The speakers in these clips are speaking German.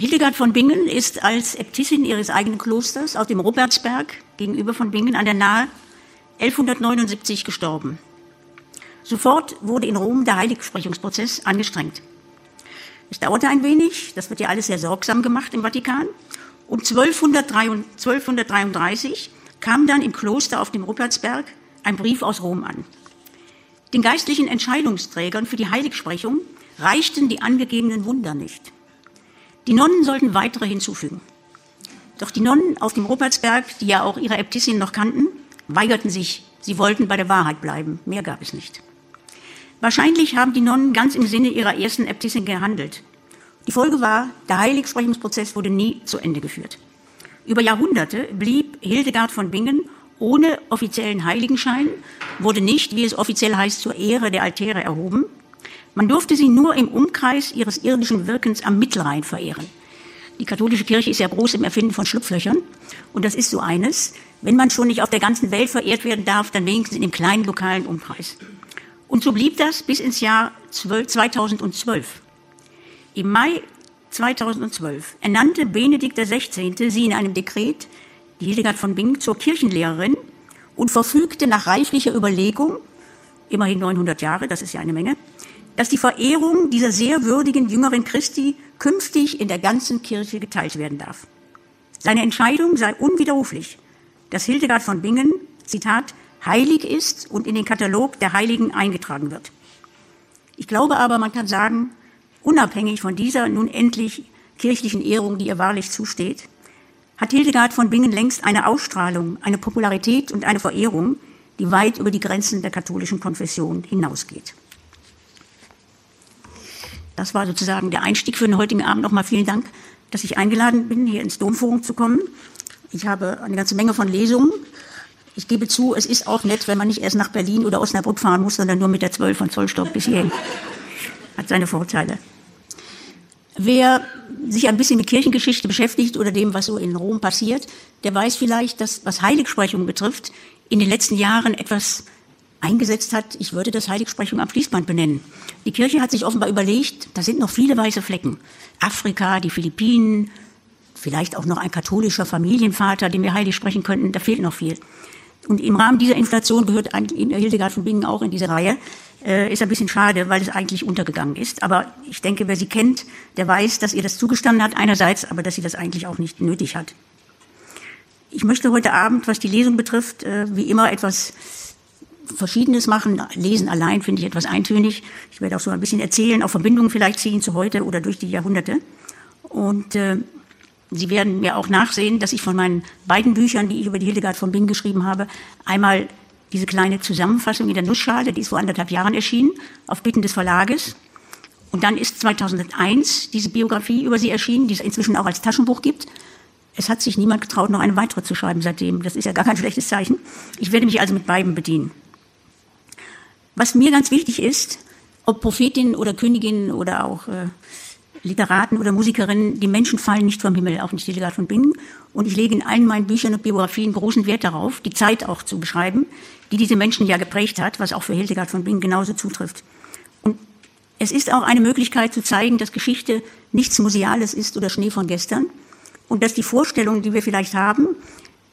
Hildegard von Bingen ist als Äbtissin ihres eigenen Klosters auf dem Rupertsberg gegenüber von Bingen an der Nahe 1179 gestorben. Sofort wurde in Rom der Heiligsprechungsprozess angestrengt. Es dauerte ein wenig, das wird ja alles sehr sorgsam gemacht im Vatikan. Und 1233 kam dann im Kloster auf dem Ruppertsberg ein Brief aus Rom an. Den geistlichen Entscheidungsträgern für die Heiligsprechung reichten die angegebenen Wunder nicht. Die Nonnen sollten weitere hinzufügen. Doch die Nonnen auf dem Rupertsberg, die ja auch ihre Äbtissin noch kannten, weigerten sich. Sie wollten bei der Wahrheit bleiben. Mehr gab es nicht. Wahrscheinlich haben die Nonnen ganz im Sinne ihrer ersten Äbtissin gehandelt. Die Folge war, der Heiligsprechungsprozess wurde nie zu Ende geführt. Über Jahrhunderte blieb Hildegard von Bingen ohne offiziellen Heiligenschein, wurde nicht, wie es offiziell heißt, zur Ehre der Altäre erhoben man durfte sie nur im Umkreis ihres irdischen Wirkens am Mittelrhein verehren. Die katholische Kirche ist ja groß im Erfinden von Schlupflöchern. Und das ist so eines. Wenn man schon nicht auf der ganzen Welt verehrt werden darf, dann wenigstens in dem kleinen lokalen Umkreis. Und so blieb das bis ins Jahr 2012. Im Mai 2012 ernannte Benedikt XVI. sie in einem Dekret, die Hildegard von Bingen, zur Kirchenlehrerin und verfügte nach reiflicher Überlegung, immerhin 900 Jahre, das ist ja eine Menge, dass die Verehrung dieser sehr würdigen jüngeren Christi künftig in der ganzen Kirche geteilt werden darf. Seine Entscheidung sei unwiderruflich, dass Hildegard von Bingen, Zitat, heilig ist und in den Katalog der Heiligen eingetragen wird. Ich glaube aber, man kann sagen, unabhängig von dieser nun endlich kirchlichen Ehrung, die ihr wahrlich zusteht, hat Hildegard von Bingen längst eine Ausstrahlung, eine Popularität und eine Verehrung, die weit über die Grenzen der katholischen Konfession hinausgeht. Das war sozusagen der Einstieg für den heutigen Abend. Nochmal vielen Dank, dass ich eingeladen bin, hier ins Domforum zu kommen. Ich habe eine ganze Menge von Lesungen. Ich gebe zu, es ist auch nett, wenn man nicht erst nach Berlin oder Osnabrück fahren muss, sondern nur mit der 12 von Zollstock bis hierhin. Hat seine Vorteile. Wer sich ein bisschen mit Kirchengeschichte beschäftigt oder dem, was so in Rom passiert, der weiß vielleicht, dass, was Heiligsprechung betrifft, in den letzten Jahren etwas eingesetzt hat, ich würde das Heiligsprechung am Fließband benennen. Die Kirche hat sich offenbar überlegt, da sind noch viele weiße Flecken. Afrika, die Philippinen, vielleicht auch noch ein katholischer Familienvater, den wir heilig sprechen könnten, da fehlt noch viel. Und im Rahmen dieser Inflation gehört Hildegard von Bingen auch in diese Reihe. Äh, ist ein bisschen schade, weil es eigentlich untergegangen ist. Aber ich denke, wer sie kennt, der weiß, dass ihr das zugestanden hat einerseits, aber dass sie das eigentlich auch nicht nötig hat. Ich möchte heute Abend, was die Lesung betrifft, äh, wie immer etwas Verschiedenes machen. Lesen allein finde ich etwas eintönig. Ich werde auch so ein bisschen erzählen, auch Verbindungen vielleicht ziehen zu heute oder durch die Jahrhunderte. Und äh, Sie werden mir auch nachsehen, dass ich von meinen beiden Büchern, die ich über die Hildegard von Bingen geschrieben habe, einmal diese kleine Zusammenfassung in der Nussschale, die ist vor anderthalb Jahren erschienen, auf Bitten des Verlages. Und dann ist 2001 diese Biografie über sie erschienen, die es inzwischen auch als Taschenbuch gibt. Es hat sich niemand getraut, noch eine weitere zu schreiben seitdem. Das ist ja gar kein schlechtes Zeichen. Ich werde mich also mit beiden bedienen. Was mir ganz wichtig ist, ob Prophetinnen oder Königinnen oder auch äh, Literaten oder Musikerinnen, die Menschen fallen nicht vom Himmel, auch nicht Hildegard von Bingen. Und ich lege in allen meinen Büchern und Biografien großen Wert darauf, die Zeit auch zu beschreiben, die diese Menschen ja geprägt hat, was auch für Hildegard von Bingen genauso zutrifft. Und es ist auch eine Möglichkeit zu zeigen, dass Geschichte nichts Museales ist oder Schnee von gestern und dass die Vorstellungen, die wir vielleicht haben,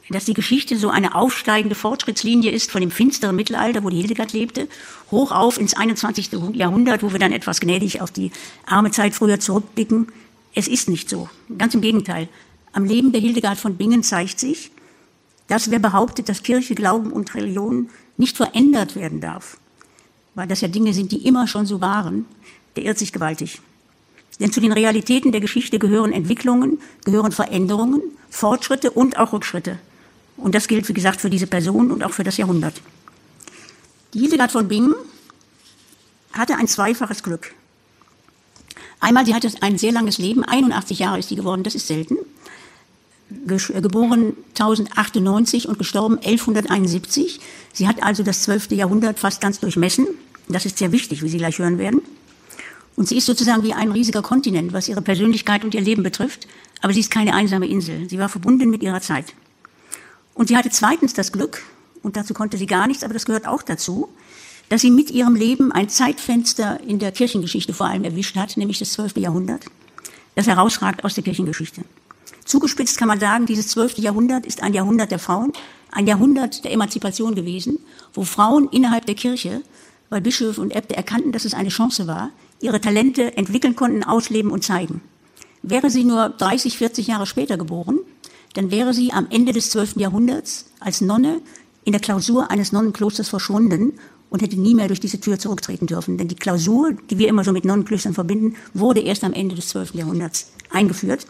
dass die Geschichte so eine aufsteigende Fortschrittslinie ist von dem finsteren Mittelalter, wo die Hildegard lebte, hoch auf ins 21. Jahrhundert, wo wir dann etwas gnädig auf die arme Zeit früher zurückblicken. Es ist nicht so. Ganz im Gegenteil. Am Leben der Hildegard von Bingen zeigt sich, dass wer behauptet, dass Kirche, Glauben und Religion nicht verändert werden darf, weil das ja Dinge sind, die immer schon so waren, der irrt sich gewaltig. Denn zu den Realitäten der Geschichte gehören Entwicklungen, gehören Veränderungen, Fortschritte und auch Rückschritte. Und das gilt, wie gesagt, für diese Person und auch für das Jahrhundert. Die Hildegard von Bingen hatte ein zweifaches Glück. Einmal, sie hatte ein sehr langes Leben, 81 Jahre ist sie geworden, das ist selten. Äh, geboren 1098 und gestorben 1171. Sie hat also das 12. Jahrhundert fast ganz durchmessen. Das ist sehr wichtig, wie Sie gleich hören werden. Und sie ist sozusagen wie ein riesiger Kontinent, was ihre Persönlichkeit und ihr Leben betrifft. Aber sie ist keine einsame Insel. Sie war verbunden mit ihrer Zeit. Und sie hatte zweitens das Glück, und dazu konnte sie gar nichts, aber das gehört auch dazu, dass sie mit ihrem Leben ein Zeitfenster in der Kirchengeschichte vor allem erwischt hat, nämlich das 12. Jahrhundert. das herausragt aus der Kirchengeschichte. Zugespitzt kann man sagen, dieses zwölfte Jahrhundert ist ein Jahrhundert der Frauen, ein Jahrhundert der Emanzipation gewesen, wo Frauen innerhalb der Kirche, weil Bischöfe und Äbte erkannten, dass es eine Chance war, ihre Talente entwickeln konnten, ausleben und zeigen. Wäre sie nur 30, 40 Jahre später geboren, dann wäre sie am Ende des 12. Jahrhunderts als Nonne in der Klausur eines Nonnenklosters verschwunden und hätte nie mehr durch diese Tür zurücktreten dürfen. Denn die Klausur, die wir immer so mit Nonnenklöstern verbinden, wurde erst am Ende des 12. Jahrhunderts eingeführt.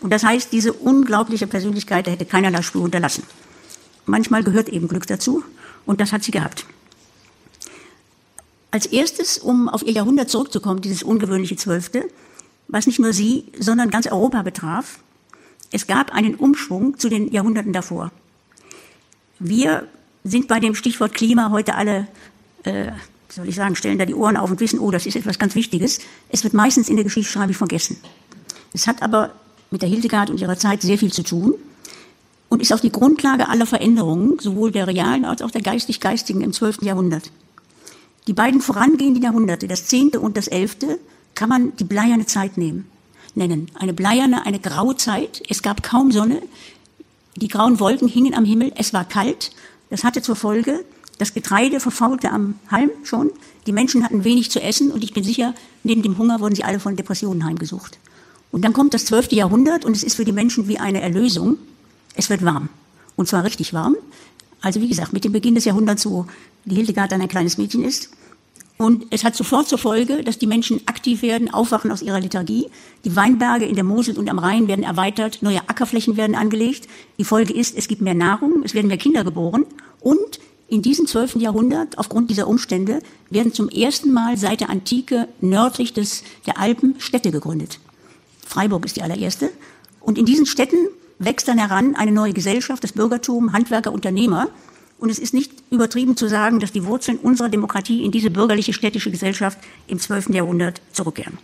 Und das heißt, diese unglaubliche Persönlichkeit, hätte keinerlei Spur unterlassen. Manchmal gehört eben Glück dazu und das hat sie gehabt. Als erstes, um auf ihr Jahrhundert zurückzukommen, dieses ungewöhnliche Zwölfte, was nicht nur sie, sondern ganz Europa betraf, es gab einen Umschwung zu den Jahrhunderten davor. Wir sind bei dem Stichwort Klima heute alle, äh, soll ich sagen, stellen da die Ohren auf und wissen, oh, das ist etwas ganz Wichtiges. Es wird meistens in der Geschichtsschreibung vergessen. Es hat aber mit der Hildegard und ihrer Zeit sehr viel zu tun und ist auch die Grundlage aller Veränderungen, sowohl der realen als auch der geistig-geistigen im 12. Jahrhundert. Die beiden vorangehenden Jahrhunderte, das 10. und das 11., kann man die bleierne Zeit nehmen, nennen. Eine bleierne, eine graue Zeit. Es gab kaum Sonne. Die grauen Wolken hingen am Himmel. Es war kalt. Das hatte zur Folge, das Getreide verfaulte am Halm schon. Die Menschen hatten wenig zu essen und ich bin sicher, neben dem Hunger wurden sie alle von Depressionen heimgesucht. Und dann kommt das zwölfte Jahrhundert und es ist für die Menschen wie eine Erlösung. Es wird warm. Und zwar richtig warm. Also wie gesagt, mit dem Beginn des Jahrhunderts, wo die Hildegard dann ein kleines Mädchen ist. Und es hat sofort zur Folge, dass die Menschen aktiv werden, aufwachen aus ihrer Lethargie. Die Weinberge in der Mosel und am Rhein werden erweitert, neue Ackerflächen werden angelegt. Die Folge ist, es gibt mehr Nahrung, es werden mehr Kinder geboren. Und in diesem zwölften Jahrhundert, aufgrund dieser Umstände, werden zum ersten Mal seit der Antike nördlich des, der Alpen Städte gegründet. Freiburg ist die allererste. Und in diesen Städten wächst dann heran eine neue Gesellschaft, das Bürgertum, Handwerker, Unternehmer. Und es ist nicht übertrieben zu sagen, dass die Wurzeln unserer Demokratie in diese bürgerliche städtische Gesellschaft im 12. Jahrhundert zurückkehren.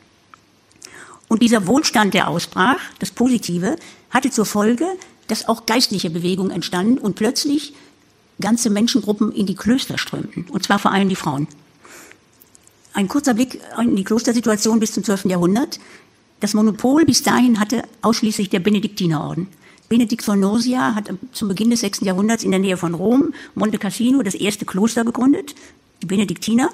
Und dieser Wohlstand, der ausbrach, das Positive, hatte zur Folge, dass auch geistliche Bewegungen entstanden und plötzlich ganze Menschengruppen in die Klöster strömten, und zwar vor allem die Frauen. Ein kurzer Blick in die Klostersituation bis zum 12. Jahrhundert. Das Monopol bis dahin hatte ausschließlich der Benediktinerorden. Benedikt von Nursia hat zum Beginn des 6. Jahrhunderts in der Nähe von Rom, Monte Cassino, das erste Kloster gegründet, die Benediktiner.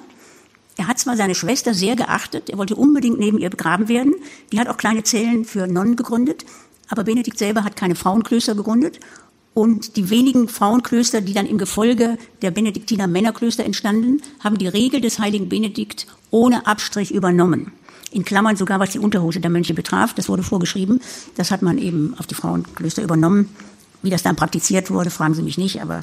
Er hat zwar seine Schwester sehr geachtet, er wollte unbedingt neben ihr begraben werden. Die hat auch kleine Zellen für Nonnen gegründet, aber Benedikt selber hat keine Frauenklöster gegründet. Und die wenigen Frauenklöster, die dann im Gefolge der Benediktiner Männerklöster entstanden, haben die Regel des heiligen Benedikt ohne Abstrich übernommen in Klammern sogar was die Unterhose der Mönche betraf. Das wurde vorgeschrieben. Das hat man eben auf die Frauenklöster übernommen. Wie das dann praktiziert wurde, fragen Sie mich nicht, aber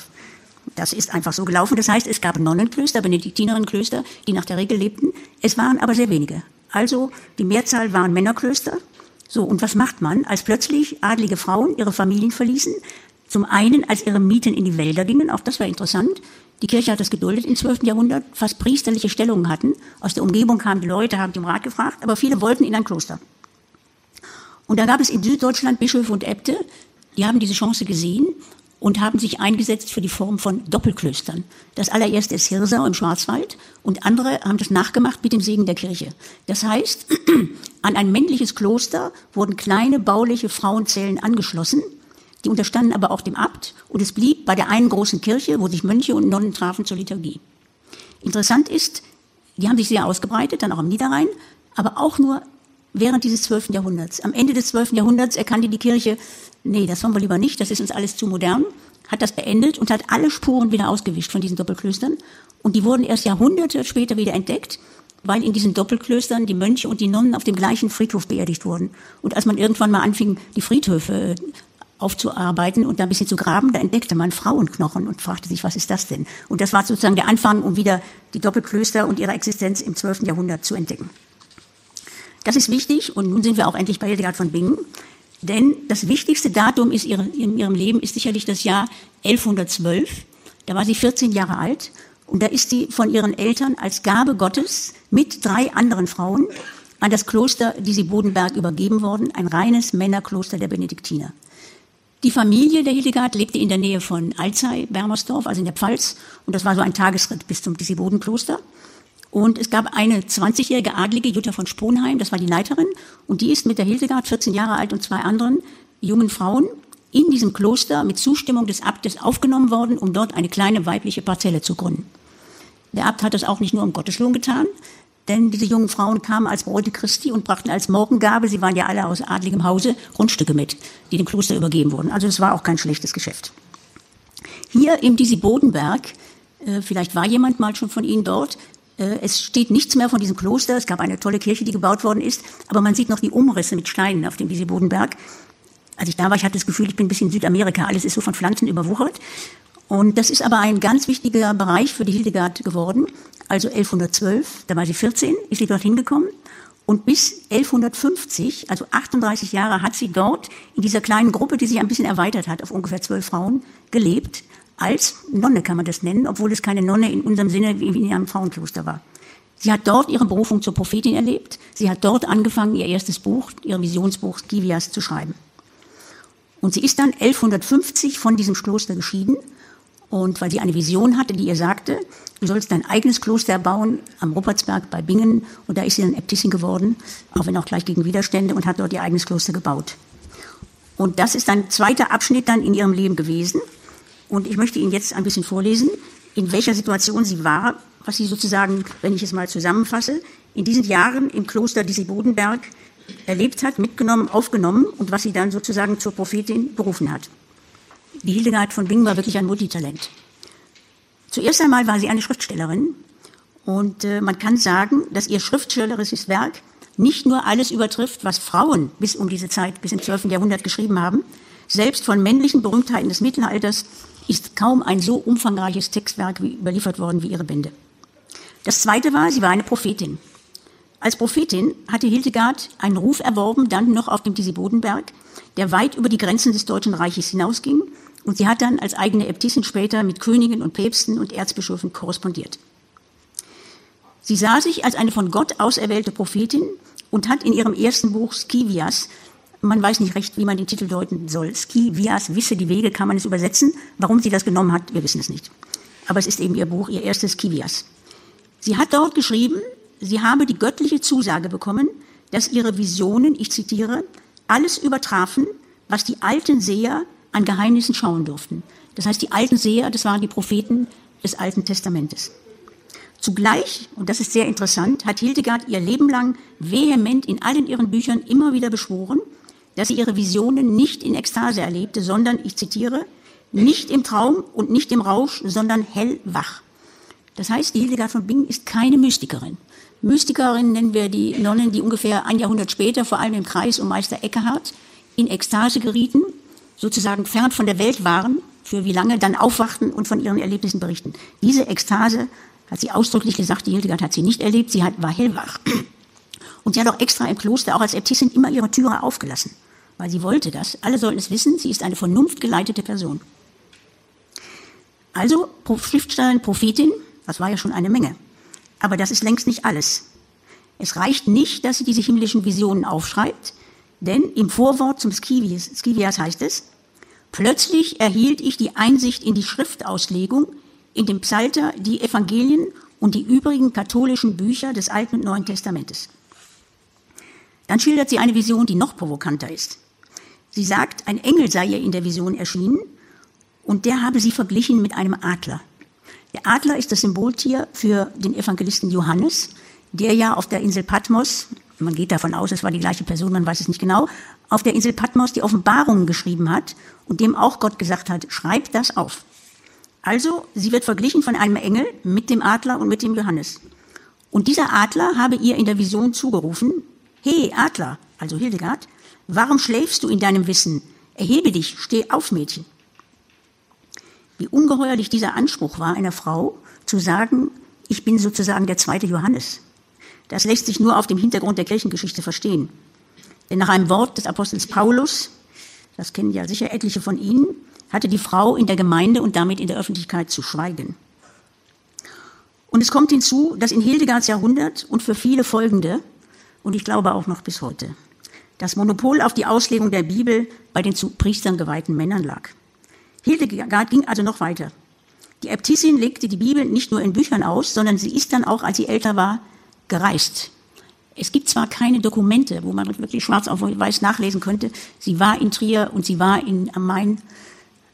das ist einfach so gelaufen. Das heißt, es gab Nonnenklöster, Benediktinerinnenklöster, die nach der Regel lebten. Es waren aber sehr wenige. Also die Mehrzahl waren Männerklöster. So, und was macht man, als plötzlich adlige Frauen ihre Familien verließen? Zum einen, als ihre Mieten in die Wälder gingen, auch das war interessant. Die Kirche hat das geduldet im 12. Jahrhundert, fast priesterliche Stellungen hatten. Aus der Umgebung kamen die Leute, haben den Rat gefragt, aber viele wollten in ein Kloster. Und da gab es in Süddeutschland Bischöfe und Äbte, die haben diese Chance gesehen und haben sich eingesetzt für die Form von Doppelklöstern. Das allererste ist Hirsau im Schwarzwald und andere haben das nachgemacht mit dem Segen der Kirche. Das heißt, an ein männliches Kloster wurden kleine bauliche Frauenzellen angeschlossen die unterstanden aber auch dem Abt und es blieb bei der einen großen Kirche, wo sich Mönche und Nonnen trafen zur Liturgie. Interessant ist, die haben sich sehr ausgebreitet, dann auch am Niederrhein, aber auch nur während dieses zwölften Jahrhunderts. Am Ende des zwölften Jahrhunderts erkannte die Kirche, nee, das wollen wir lieber nicht, das ist uns alles zu modern, hat das beendet und hat alle Spuren wieder ausgewischt von diesen Doppelklöstern. Und die wurden erst Jahrhunderte später wieder entdeckt, weil in diesen Doppelklöstern die Mönche und die Nonnen auf dem gleichen Friedhof beerdigt wurden. Und als man irgendwann mal anfing, die Friedhöfe aufzuarbeiten und da ein bisschen zu graben, da entdeckte man Frauenknochen und fragte sich, was ist das denn? Und das war sozusagen der Anfang, um wieder die Doppelklöster und ihre Existenz im 12. Jahrhundert zu entdecken. Das ist wichtig und nun sind wir auch endlich bei Hildegard von Bingen, denn das wichtigste Datum ist ihre, in ihrem Leben ist sicherlich das Jahr 1112. Da war sie 14 Jahre alt und da ist sie von ihren Eltern als Gabe Gottes mit drei anderen Frauen an das Kloster, die sie Bodenberg übergeben worden, ein reines Männerkloster der Benediktiner. Die Familie der Hildegard lebte in der Nähe von Alzey, Bermersdorf, also in der Pfalz. Und das war so ein Tagesritt bis zum Disibodenkloster. Und es gab eine 20-jährige Adlige, Jutta von Sponheim, das war die Leiterin, und die ist mit der Hildegard, 14 Jahre alt, und zwei anderen jungen Frauen in diesem Kloster mit Zustimmung des Abtes aufgenommen worden, um dort eine kleine weibliche Parzelle zu gründen. Der Abt hat das auch nicht nur um Gotteslohn getan, denn diese jungen Frauen kamen als Bräute Christi und brachten als Morgengabe, sie waren ja alle aus adligem Hause, Grundstücke mit, die dem Kloster übergeben wurden. Also es war auch kein schlechtes Geschäft. Hier im Disi Bodenberg, äh, vielleicht war jemand mal schon von Ihnen dort, äh, es steht nichts mehr von diesem Kloster. Es gab eine tolle Kirche, die gebaut worden ist, aber man sieht noch die Umrisse mit Steinen auf dem Disi Bodenberg. Als ich da war, ich hatte das Gefühl, ich bin ein bisschen in Südamerika. Alles ist so von Pflanzen überwuchert. Und das ist aber ein ganz wichtiger Bereich für die Hildegard geworden. Also 1112, da war sie 14, ist sie dorthin gekommen. Und bis 1150, also 38 Jahre, hat sie dort in dieser kleinen Gruppe, die sich ein bisschen erweitert hat, auf ungefähr zwölf Frauen, gelebt. Als Nonne kann man das nennen, obwohl es keine Nonne in unserem Sinne wie in einem Frauenkloster war. Sie hat dort ihre Berufung zur Prophetin erlebt. Sie hat dort angefangen, ihr erstes Buch, ihr Visionsbuch Skivias zu schreiben. Und sie ist dann 1150 von diesem Kloster geschieden und weil sie eine Vision hatte, die ihr sagte, du sollst dein eigenes Kloster bauen am Ruppertsberg bei Bingen. Und da ist sie dann Äbtissin geworden, auch wenn auch gleich gegen Widerstände, und hat dort ihr eigenes Kloster gebaut. Und das ist ein zweiter Abschnitt dann in ihrem Leben gewesen. Und ich möchte Ihnen jetzt ein bisschen vorlesen, in welcher Situation sie war, was sie sozusagen, wenn ich es mal zusammenfasse, in diesen Jahren im Kloster Disi Bodenberg erlebt hat, mitgenommen, aufgenommen und was sie dann sozusagen zur Prophetin berufen hat. Die Hildegard von Bingen war wirklich ein Multitalent. Zuerst einmal war sie eine Schriftstellerin und äh, man kann sagen, dass ihr schriftstellerisches Werk nicht nur alles übertrifft, was Frauen bis um diese Zeit, bis im 12. Jahrhundert geschrieben haben. Selbst von männlichen Berühmtheiten des Mittelalters ist kaum ein so umfangreiches Textwerk wie überliefert worden wie ihre Bände. Das zweite war, sie war eine Prophetin. Als Prophetin hatte Hildegard einen Ruf erworben, dann noch auf dem Disi Bodenberg, der weit über die Grenzen des Deutschen Reiches hinausging und sie hat dann als eigene Äbtissin später mit Königen und Päpsten und Erzbischöfen korrespondiert. Sie sah sich als eine von Gott auserwählte Prophetin und hat in ihrem ersten Buch Skivias, man weiß nicht recht, wie man den Titel deuten soll, Skivias, Wisse die Wege, kann man es übersetzen. Warum sie das genommen hat, wir wissen es nicht. Aber es ist eben ihr Buch, ihr erstes Skivias. Sie hat dort geschrieben, sie habe die göttliche Zusage bekommen, dass ihre Visionen, ich zitiere, alles übertrafen, was die alten Seher an Geheimnissen schauen durften. Das heißt, die alten Seher, das waren die Propheten des Alten Testamentes. Zugleich, und das ist sehr interessant, hat Hildegard ihr Leben lang vehement in allen ihren Büchern immer wieder beschworen, dass sie ihre Visionen nicht in Ekstase erlebte, sondern, ich zitiere, nicht im Traum und nicht im Rausch, sondern hellwach. Das heißt, die Hildegard von Bingen ist keine Mystikerin. Mystikerin nennen wir die Nonnen, die ungefähr ein Jahrhundert später, vor allem im Kreis um Meister Eckhart, in Ekstase gerieten sozusagen fern von der Welt waren, für wie lange, dann aufwachten und von ihren Erlebnissen berichten. Diese Ekstase, hat sie ausdrücklich gesagt, die Hildegard hat sie nicht erlebt, sie hat, war hellwach. Und sie hat auch extra im Kloster, auch als Äbtissin, immer ihre Türe aufgelassen, weil sie wollte das. Alle sollten es wissen, sie ist eine vernunftgeleitete Person. Also Schriftstellerin, Prophetin, das war ja schon eine Menge. Aber das ist längst nicht alles. Es reicht nicht, dass sie diese himmlischen Visionen aufschreibt, denn im Vorwort zum Skivias, Skivias heißt es, plötzlich erhielt ich die Einsicht in die Schriftauslegung, in dem Psalter, die Evangelien und die übrigen katholischen Bücher des Alten und Neuen Testamentes. Dann schildert sie eine Vision, die noch provokanter ist. Sie sagt, ein Engel sei ihr in der Vision erschienen und der habe sie verglichen mit einem Adler. Der Adler ist das Symboltier für den Evangelisten Johannes, der ja auf der Insel Patmos man geht davon aus, es war die gleiche Person, man weiß es nicht genau, auf der Insel Patmos die Offenbarungen geschrieben hat und dem auch Gott gesagt hat, schreib das auf. Also, sie wird verglichen von einem Engel mit dem Adler und mit dem Johannes. Und dieser Adler habe ihr in der Vision zugerufen, Hey Adler, also Hildegard, warum schläfst du in deinem Wissen? Erhebe dich, steh auf, Mädchen. Wie ungeheuerlich dieser Anspruch war einer Frau, zu sagen, ich bin sozusagen der zweite Johannes. Das lässt sich nur auf dem Hintergrund der Kirchengeschichte verstehen. Denn nach einem Wort des Apostels Paulus, das kennen ja sicher etliche von Ihnen, hatte die Frau in der Gemeinde und damit in der Öffentlichkeit zu schweigen. Und es kommt hinzu, dass in Hildegards Jahrhundert und für viele folgende, und ich glaube auch noch bis heute, das Monopol auf die Auslegung der Bibel bei den zu Priestern geweihten Männern lag. Hildegard ging also noch weiter. Die Äbtissin legte die Bibel nicht nur in Büchern aus, sondern sie ist dann auch, als sie älter war, gereist. Es gibt zwar keine Dokumente, wo man wirklich schwarz auf weiß nachlesen könnte. Sie war in Trier und sie war in, am Main.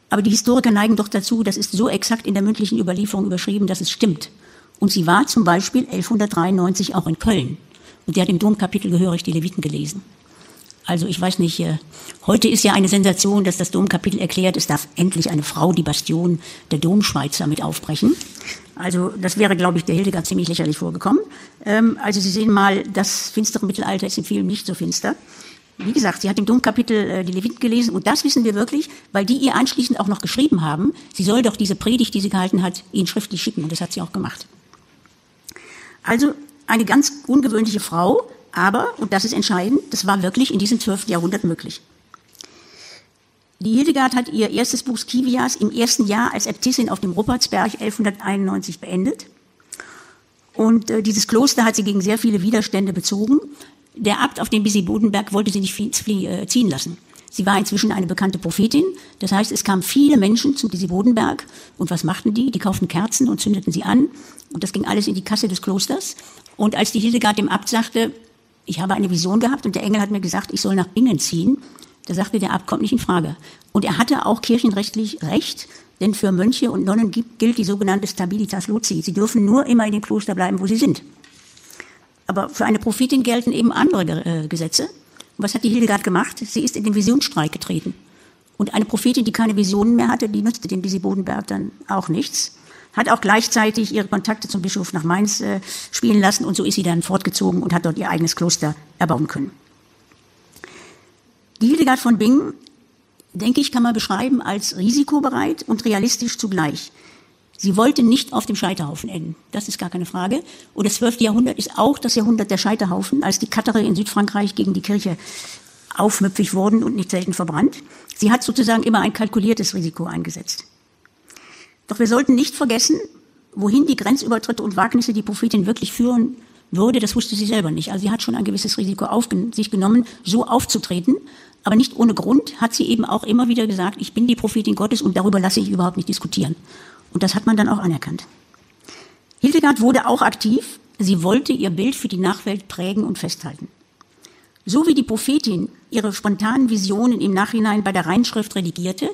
Aber die Historiker neigen doch dazu, das ist so exakt in der mündlichen Überlieferung überschrieben, dass es stimmt. Und sie war zum Beispiel 1193 auch in Köln. Und die hat im Domkapitel gehörig die Leviten gelesen. Also ich weiß nicht, äh, heute ist ja eine Sensation, dass das Domkapitel erklärt, es darf endlich eine Frau die Bastion der Domschweizer mit aufbrechen. Also das wäre, glaube ich, der Hildegard ziemlich lächerlich vorgekommen. Ähm, also Sie sehen mal, das finstere Mittelalter ist in vielen nicht so finster. Wie gesagt, sie hat im Domkapitel äh, die Leviten gelesen und das wissen wir wirklich, weil die ihr anschließend auch noch geschrieben haben, sie soll doch diese Predigt, die sie gehalten hat, ihnen schriftlich schicken und das hat sie auch gemacht. Also eine ganz ungewöhnliche Frau, aber, und das ist entscheidend, das war wirklich in diesem 12. Jahrhundert möglich. Die Hildegard hat ihr erstes Buch Kivias im ersten Jahr als Äbtissin auf dem Ruppertsberg 1191 beendet. Und äh, dieses Kloster hat sie gegen sehr viele Widerstände bezogen. Der Abt auf dem Bisi-Bodenberg wollte sie nicht äh, ziehen lassen. Sie war inzwischen eine bekannte Prophetin. Das heißt, es kamen viele Menschen zum Bisi-Bodenberg. Und was machten die? Die kauften Kerzen und zündeten sie an. Und das ging alles in die Kasse des Klosters. Und als die Hildegard dem Abt sagte, ich habe eine Vision gehabt und der Engel hat mir gesagt, ich soll nach Bingen ziehen, da sagte der Abt, kommt nicht in Frage. Und er hatte auch kirchenrechtlich recht, denn für Mönche und Nonnen gilt die sogenannte Stabilitas Loci. Sie dürfen nur immer in dem Kloster bleiben, wo sie sind. Aber für eine Prophetin gelten eben andere äh, Gesetze. Und was hat die Hildegard gemacht? Sie ist in den Visionsstreik getreten. Und eine Prophetin, die keine Visionen mehr hatte, die nutzte dem Bisi Bodenberg dann auch nichts. Hat auch gleichzeitig ihre Kontakte zum Bischof nach Mainz äh, spielen lassen und so ist sie dann fortgezogen und hat dort ihr eigenes Kloster erbauen können. Die Hildegard von Bingen, denke ich, kann man beschreiben als risikobereit und realistisch zugleich. Sie wollte nicht auf dem Scheiterhaufen enden. Das ist gar keine Frage. Und das 12. Jahrhundert ist auch das Jahrhundert der Scheiterhaufen, als die Katere in Südfrankreich gegen die Kirche aufmüpfig wurden und nicht selten verbrannt. Sie hat sozusagen immer ein kalkuliertes Risiko eingesetzt. Doch wir sollten nicht vergessen, wohin die Grenzübertritte und Wagnisse die Prophetin wirklich führen würde, das wusste sie selber nicht. Also sie hat schon ein gewisses Risiko auf sich genommen, so aufzutreten. Aber nicht ohne Grund hat sie eben auch immer wieder gesagt, ich bin die Prophetin Gottes und darüber lasse ich überhaupt nicht diskutieren. Und das hat man dann auch anerkannt. Hildegard wurde auch aktiv. Sie wollte ihr Bild für die Nachwelt prägen und festhalten. So wie die Prophetin ihre spontanen Visionen im Nachhinein bei der Reinschrift redigierte,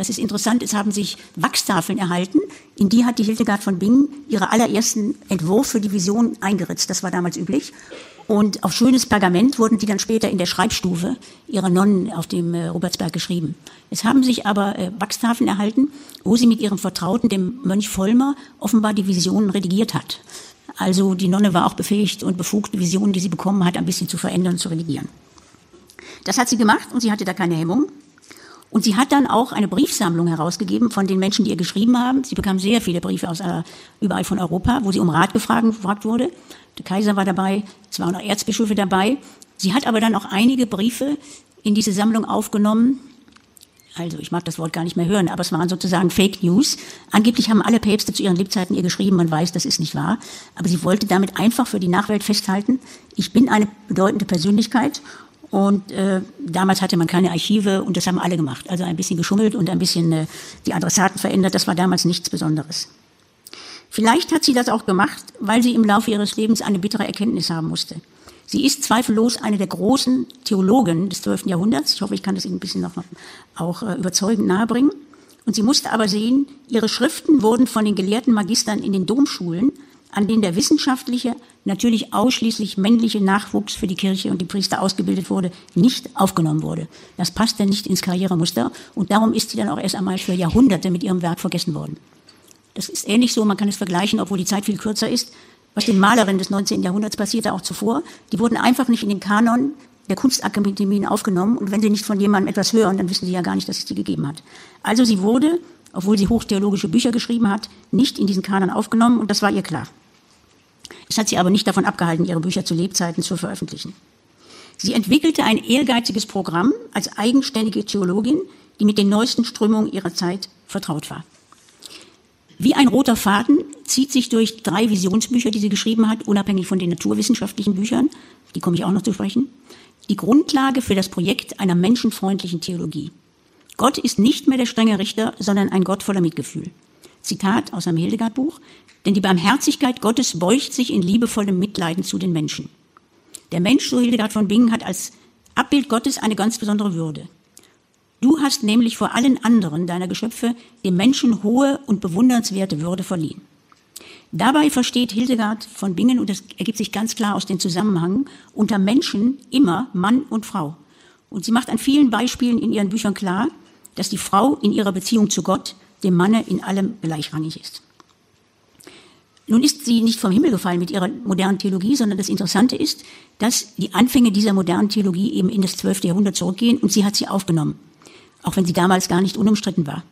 das ist interessant, es haben sich Wachstafeln erhalten, in die hat die Hildegard von Bingen ihre allerersten Entwurf für die Vision eingeritzt. Das war damals üblich. Und auf schönes Pergament wurden die dann später in der Schreibstufe ihrer Nonnen auf dem äh, Robertsberg geschrieben. Es haben sich aber äh, Wachstafeln erhalten, wo sie mit ihrem Vertrauten, dem Mönch Vollmer, offenbar die Visionen redigiert hat. Also die Nonne war auch befähigt und befugt, die Visionen, die sie bekommen hat, ein bisschen zu verändern und zu redigieren. Das hat sie gemacht und sie hatte da keine Hemmung. Und sie hat dann auch eine Briefsammlung herausgegeben von den Menschen, die ihr geschrieben haben. Sie bekam sehr viele Briefe aus äh, überall von Europa, wo sie um Rat gefragt, wurde. Der Kaiser war dabei, es waren auch Erzbischöfe dabei. Sie hat aber dann auch einige Briefe in diese Sammlung aufgenommen. Also ich mag das Wort gar nicht mehr hören, aber es waren sozusagen Fake News. Angeblich haben alle Päpste zu ihren Lebzeiten ihr geschrieben, man weiß, das ist nicht wahr. Aber sie wollte damit einfach für die Nachwelt festhalten, ich bin eine bedeutende Persönlichkeit und äh, damals hatte man keine Archive und das haben alle gemacht. Also ein bisschen geschummelt und ein bisschen äh, die Adressaten verändert. Das war damals nichts Besonderes. Vielleicht hat sie das auch gemacht, weil sie im Laufe ihres Lebens eine bittere Erkenntnis haben musste. Sie ist zweifellos eine der großen Theologen des 12. Jahrhunderts. Ich hoffe, ich kann das Ihnen ein bisschen noch, noch auch äh, überzeugend nahebringen. Und sie musste aber sehen, ihre Schriften wurden von den gelehrten Magistern in den Domschulen an denen der wissenschaftliche, natürlich ausschließlich männliche Nachwuchs für die Kirche und die Priester ausgebildet wurde, nicht aufgenommen wurde. Das passte nicht ins Karrieremuster und darum ist sie dann auch erst einmal für Jahrhunderte mit ihrem Werk vergessen worden. Das ist ähnlich so, man kann es vergleichen, obwohl die Zeit viel kürzer ist, was den Malerinnen des 19. Jahrhunderts passierte auch zuvor. Die wurden einfach nicht in den Kanon der Kunstakademien aufgenommen und wenn sie nicht von jemandem etwas hören, dann wissen sie ja gar nicht, dass es sie gegeben hat. Also sie wurde, obwohl sie hochtheologische Bücher geschrieben hat, nicht in diesen Kanon aufgenommen und das war ihr klar. Es hat sie aber nicht davon abgehalten, ihre Bücher zu Lebzeiten zu veröffentlichen. Sie entwickelte ein ehrgeiziges Programm als eigenständige Theologin, die mit den neuesten Strömungen ihrer Zeit vertraut war. Wie ein roter Faden zieht sich durch drei Visionsbücher, die sie geschrieben hat, unabhängig von den naturwissenschaftlichen Büchern, die komme ich auch noch zu sprechen, die Grundlage für das Projekt einer menschenfreundlichen Theologie. Gott ist nicht mehr der strenge Richter, sondern ein Gott voller Mitgefühl. Zitat aus einem Hildegard-Buch, denn die Barmherzigkeit Gottes beugt sich in liebevollem Mitleiden zu den Menschen. Der Mensch, so Hildegard von Bingen, hat als Abbild Gottes eine ganz besondere Würde. Du hast nämlich vor allen anderen deiner Geschöpfe dem Menschen hohe und bewundernswerte Würde verliehen. Dabei versteht Hildegard von Bingen, und das ergibt sich ganz klar aus dem Zusammenhang, unter Menschen immer Mann und Frau. Und sie macht an vielen Beispielen in ihren Büchern klar, dass die Frau in ihrer Beziehung zu Gott dem Manne in allem gleichrangig ist. Nun ist sie nicht vom Himmel gefallen mit ihrer modernen Theologie, sondern das Interessante ist, dass die Anfänge dieser modernen Theologie eben in das 12. Jahrhundert zurückgehen und sie hat sie aufgenommen, auch wenn sie damals gar nicht unumstritten war.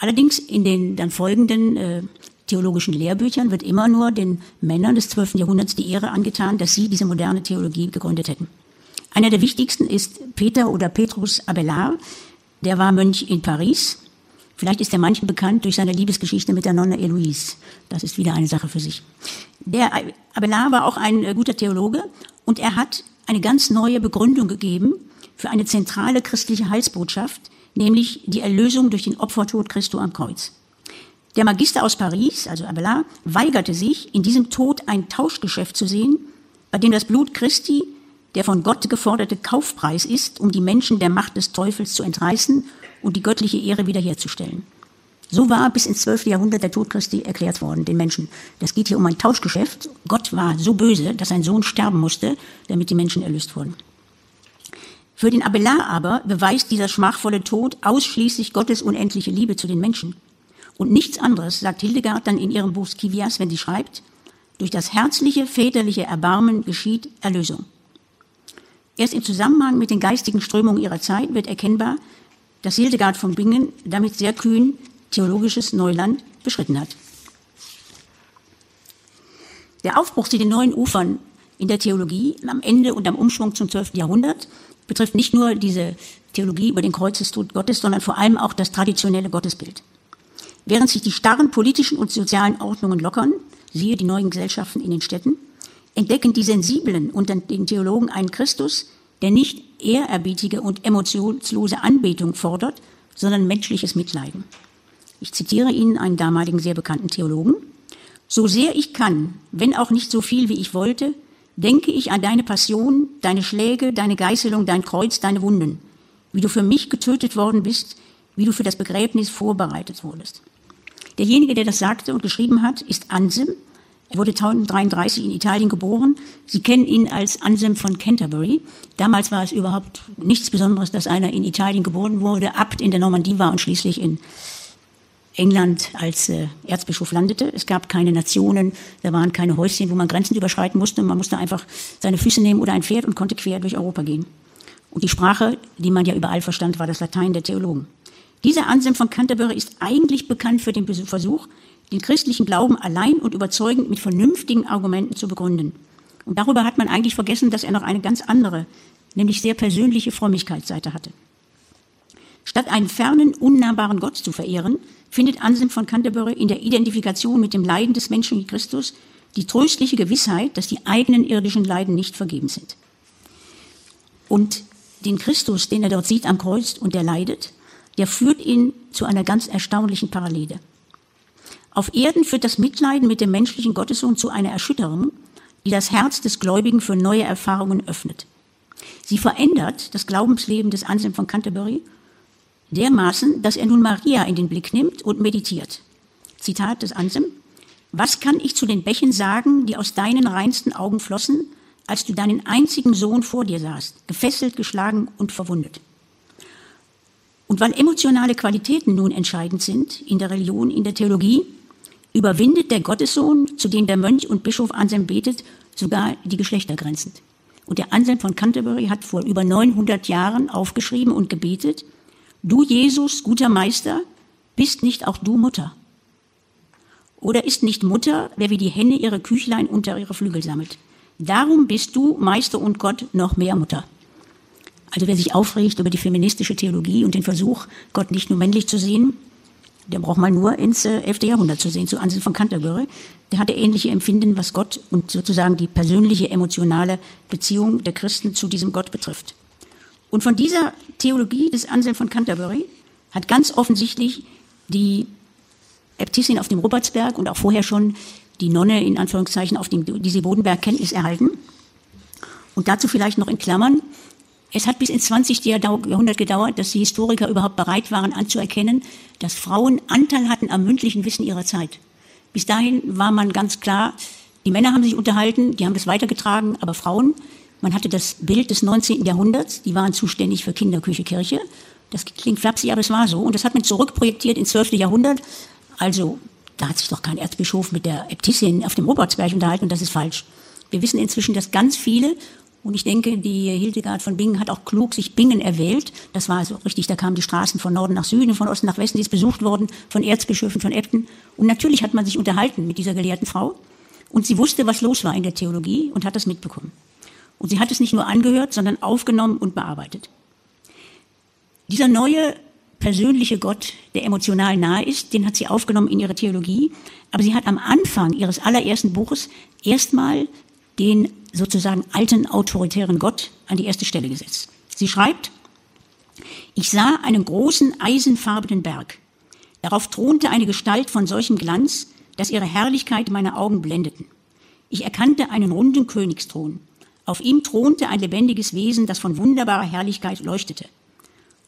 Allerdings in den dann folgenden äh, theologischen Lehrbüchern wird immer nur den Männern des 12. Jahrhunderts die Ehre angetan, dass sie diese moderne Theologie gegründet hätten. Einer der wichtigsten ist Peter oder Petrus Abelard. Der war Mönch in Paris Vielleicht ist er manchen bekannt durch seine Liebesgeschichte mit der Nonne Eloise. Das ist wieder eine Sache für sich. Der Abelard war auch ein äh, guter Theologe und er hat eine ganz neue Begründung gegeben für eine zentrale christliche Heilsbotschaft, nämlich die Erlösung durch den Opfertod Christo am Kreuz. Der Magister aus Paris, also Abelard, weigerte sich, in diesem Tod ein Tauschgeschäft zu sehen, bei dem das Blut Christi der von Gott geforderte Kaufpreis ist, um die Menschen der Macht des Teufels zu entreißen und die göttliche Ehre wiederherzustellen. So war bis ins 12. Jahrhundert der Tod Christi erklärt worden, den Menschen. Das geht hier um ein Tauschgeschäft. Gott war so böse, dass sein Sohn sterben musste, damit die Menschen erlöst wurden. Für den Abelard aber beweist dieser schmachvolle Tod ausschließlich Gottes unendliche Liebe zu den Menschen. Und nichts anderes, sagt Hildegard dann in ihrem Buch Scivias, wenn sie schreibt, durch das herzliche väterliche Erbarmen geschieht Erlösung. Erst im Zusammenhang mit den geistigen Strömungen ihrer Zeit wird erkennbar, dass Hildegard von Bingen damit sehr kühn theologisches Neuland beschritten hat. Der Aufbruch zu den neuen Ufern in der Theologie am Ende und am Umschwung zum 12. Jahrhundert betrifft nicht nur diese Theologie über den Kreuzestod Gottes, sondern vor allem auch das traditionelle Gottesbild. Während sich die starren politischen und sozialen Ordnungen lockern, siehe die neuen Gesellschaften in den Städten, entdecken die Sensiblen unter den Theologen einen Christus, der nicht ehrerbietige und emotionslose Anbetung fordert, sondern menschliches Mitleiden. Ich zitiere Ihnen einen damaligen sehr bekannten Theologen. So sehr ich kann, wenn auch nicht so viel wie ich wollte, denke ich an deine Passion, deine Schläge, deine Geißelung, dein Kreuz, deine Wunden, wie du für mich getötet worden bist, wie du für das Begräbnis vorbereitet wurdest. Derjenige, der das sagte und geschrieben hat, ist Anselm, er wurde 1033 in Italien geboren. Sie kennen ihn als Anselm von Canterbury. Damals war es überhaupt nichts Besonderes, dass einer in Italien geboren wurde, Abt in der Normandie war und schließlich in England als äh, Erzbischof landete. Es gab keine Nationen, da waren keine Häuschen, wo man Grenzen überschreiten musste. Man musste einfach seine Füße nehmen oder ein Pferd und konnte quer durch Europa gehen. Und die Sprache, die man ja überall verstand, war das Latein der Theologen. Dieser Anselm von Canterbury ist eigentlich bekannt für den Versuch, den christlichen Glauben allein und überzeugend mit vernünftigen Argumenten zu begründen. Und darüber hat man eigentlich vergessen, dass er noch eine ganz andere, nämlich sehr persönliche Frömmigkeitsseite hatte. Statt einen fernen, unnahbaren Gott zu verehren, findet Anselm von Canterbury in der Identifikation mit dem Leiden des Menschen Christus die tröstliche Gewissheit, dass die eigenen irdischen Leiden nicht vergeben sind. Und den Christus, den er dort sieht am Kreuz und der leidet, der führt ihn zu einer ganz erstaunlichen Parallele. Auf Erden führt das Mitleiden mit dem menschlichen Gottessohn zu einer Erschütterung, die das Herz des Gläubigen für neue Erfahrungen öffnet. Sie verändert das Glaubensleben des Anselm von Canterbury dermaßen, dass er nun Maria in den Blick nimmt und meditiert. Zitat des Anselm. Was kann ich zu den Bächen sagen, die aus deinen reinsten Augen flossen, als du deinen einzigen Sohn vor dir sahst, gefesselt, geschlagen und verwundet? Und weil emotionale Qualitäten nun entscheidend sind in der Religion, in der Theologie, überwindet der Gottessohn, zu dem der Mönch und Bischof Anselm betet, sogar die Geschlechtergrenzen. Und der Anselm von Canterbury hat vor über 900 Jahren aufgeschrieben und gebetet, du Jesus, guter Meister, bist nicht auch du Mutter? Oder ist nicht Mutter, wer wie die Henne ihre Küchlein unter ihre Flügel sammelt? Darum bist du, Meister und Gott, noch mehr Mutter. Also wer sich aufregt über die feministische Theologie und den Versuch, Gott nicht nur männlich zu sehen, der braucht mal nur ins äh, 11. Jahrhundert zu sehen, zu Anselm von Canterbury. Der hatte ähnliche Empfinden, was Gott und sozusagen die persönliche emotionale Beziehung der Christen zu diesem Gott betrifft. Und von dieser Theologie des Anselm von Canterbury hat ganz offensichtlich die Äbtissin auf dem Rupertsberg und auch vorher schon die Nonne in Anführungszeichen auf dem diese Bodenberg Kenntnis erhalten. Und dazu vielleicht noch in Klammern. Es hat bis ins 20. Jahrhundert gedauert, dass die Historiker überhaupt bereit waren anzuerkennen, dass Frauen Anteil hatten am mündlichen Wissen ihrer Zeit. Bis dahin war man ganz klar, die Männer haben sich unterhalten, die haben das weitergetragen, aber Frauen, man hatte das Bild des 19. Jahrhunderts, die waren zuständig für Kinderküche, Kirche. Das klingt flapsig, aber es war so. Und das hat man zurückprojektiert ins 12. Jahrhundert. Also, da hat sich doch kein Erzbischof mit der Äbtissin auf dem Robertsberg unterhalten und das ist falsch. Wir wissen inzwischen, dass ganz viele und ich denke, die Hildegard von Bingen hat auch klug sich Bingen erwählt. Das war so richtig, da kamen die Straßen von Norden nach Süden, von Osten nach Westen, die ist besucht worden von Erzbischöfen, von Äbten. Und natürlich hat man sich unterhalten mit dieser gelehrten Frau. Und sie wusste, was los war in der Theologie und hat das mitbekommen. Und sie hat es nicht nur angehört, sondern aufgenommen und bearbeitet. Dieser neue persönliche Gott, der emotional nahe ist, den hat sie aufgenommen in ihre Theologie. Aber sie hat am Anfang ihres allerersten Buches erstmal den sozusagen alten autoritären Gott an die erste Stelle gesetzt. Sie schreibt, ich sah einen großen eisenfarbenen Berg. Darauf thronte eine Gestalt von solchem Glanz, dass ihre Herrlichkeit meine Augen blendeten. Ich erkannte einen runden Königsthron. Auf ihm thronte ein lebendiges Wesen, das von wunderbarer Herrlichkeit leuchtete.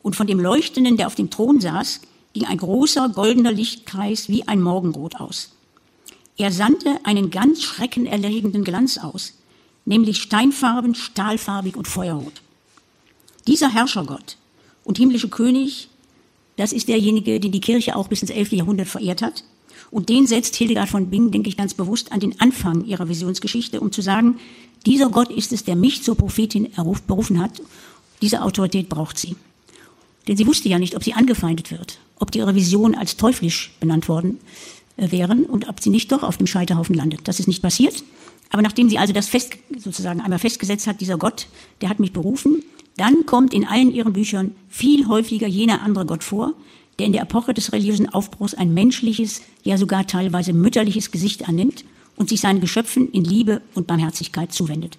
Und von dem Leuchtenden, der auf dem Thron saß, ging ein großer goldener Lichtkreis wie ein Morgenrot aus. Er sandte einen ganz schreckenerregenden Glanz aus, nämlich steinfarben, stahlfarbig und feuerrot. Dieser Herrschergott und himmlische König, das ist derjenige, den die Kirche auch bis ins 11. Jahrhundert verehrt hat. Und den setzt Hildegard von Bingen, denke ich, ganz bewusst an den Anfang ihrer Visionsgeschichte, um zu sagen, dieser Gott ist es, der mich zur Prophetin berufen hat. Diese Autorität braucht sie. Denn sie wusste ja nicht, ob sie angefeindet wird, ob ihre Vision als teuflisch benannt worden äh, wären und ob sie nicht doch auf dem Scheiterhaufen landet. Das ist nicht passiert. Aber nachdem sie also das fest, sozusagen einmal festgesetzt hat, dieser Gott, der hat mich berufen, dann kommt in allen ihren Büchern viel häufiger jener andere Gott vor, der in der Epoche des religiösen Aufbruchs ein menschliches, ja sogar teilweise mütterliches Gesicht annimmt und sich seinen Geschöpfen in Liebe und Barmherzigkeit zuwendet.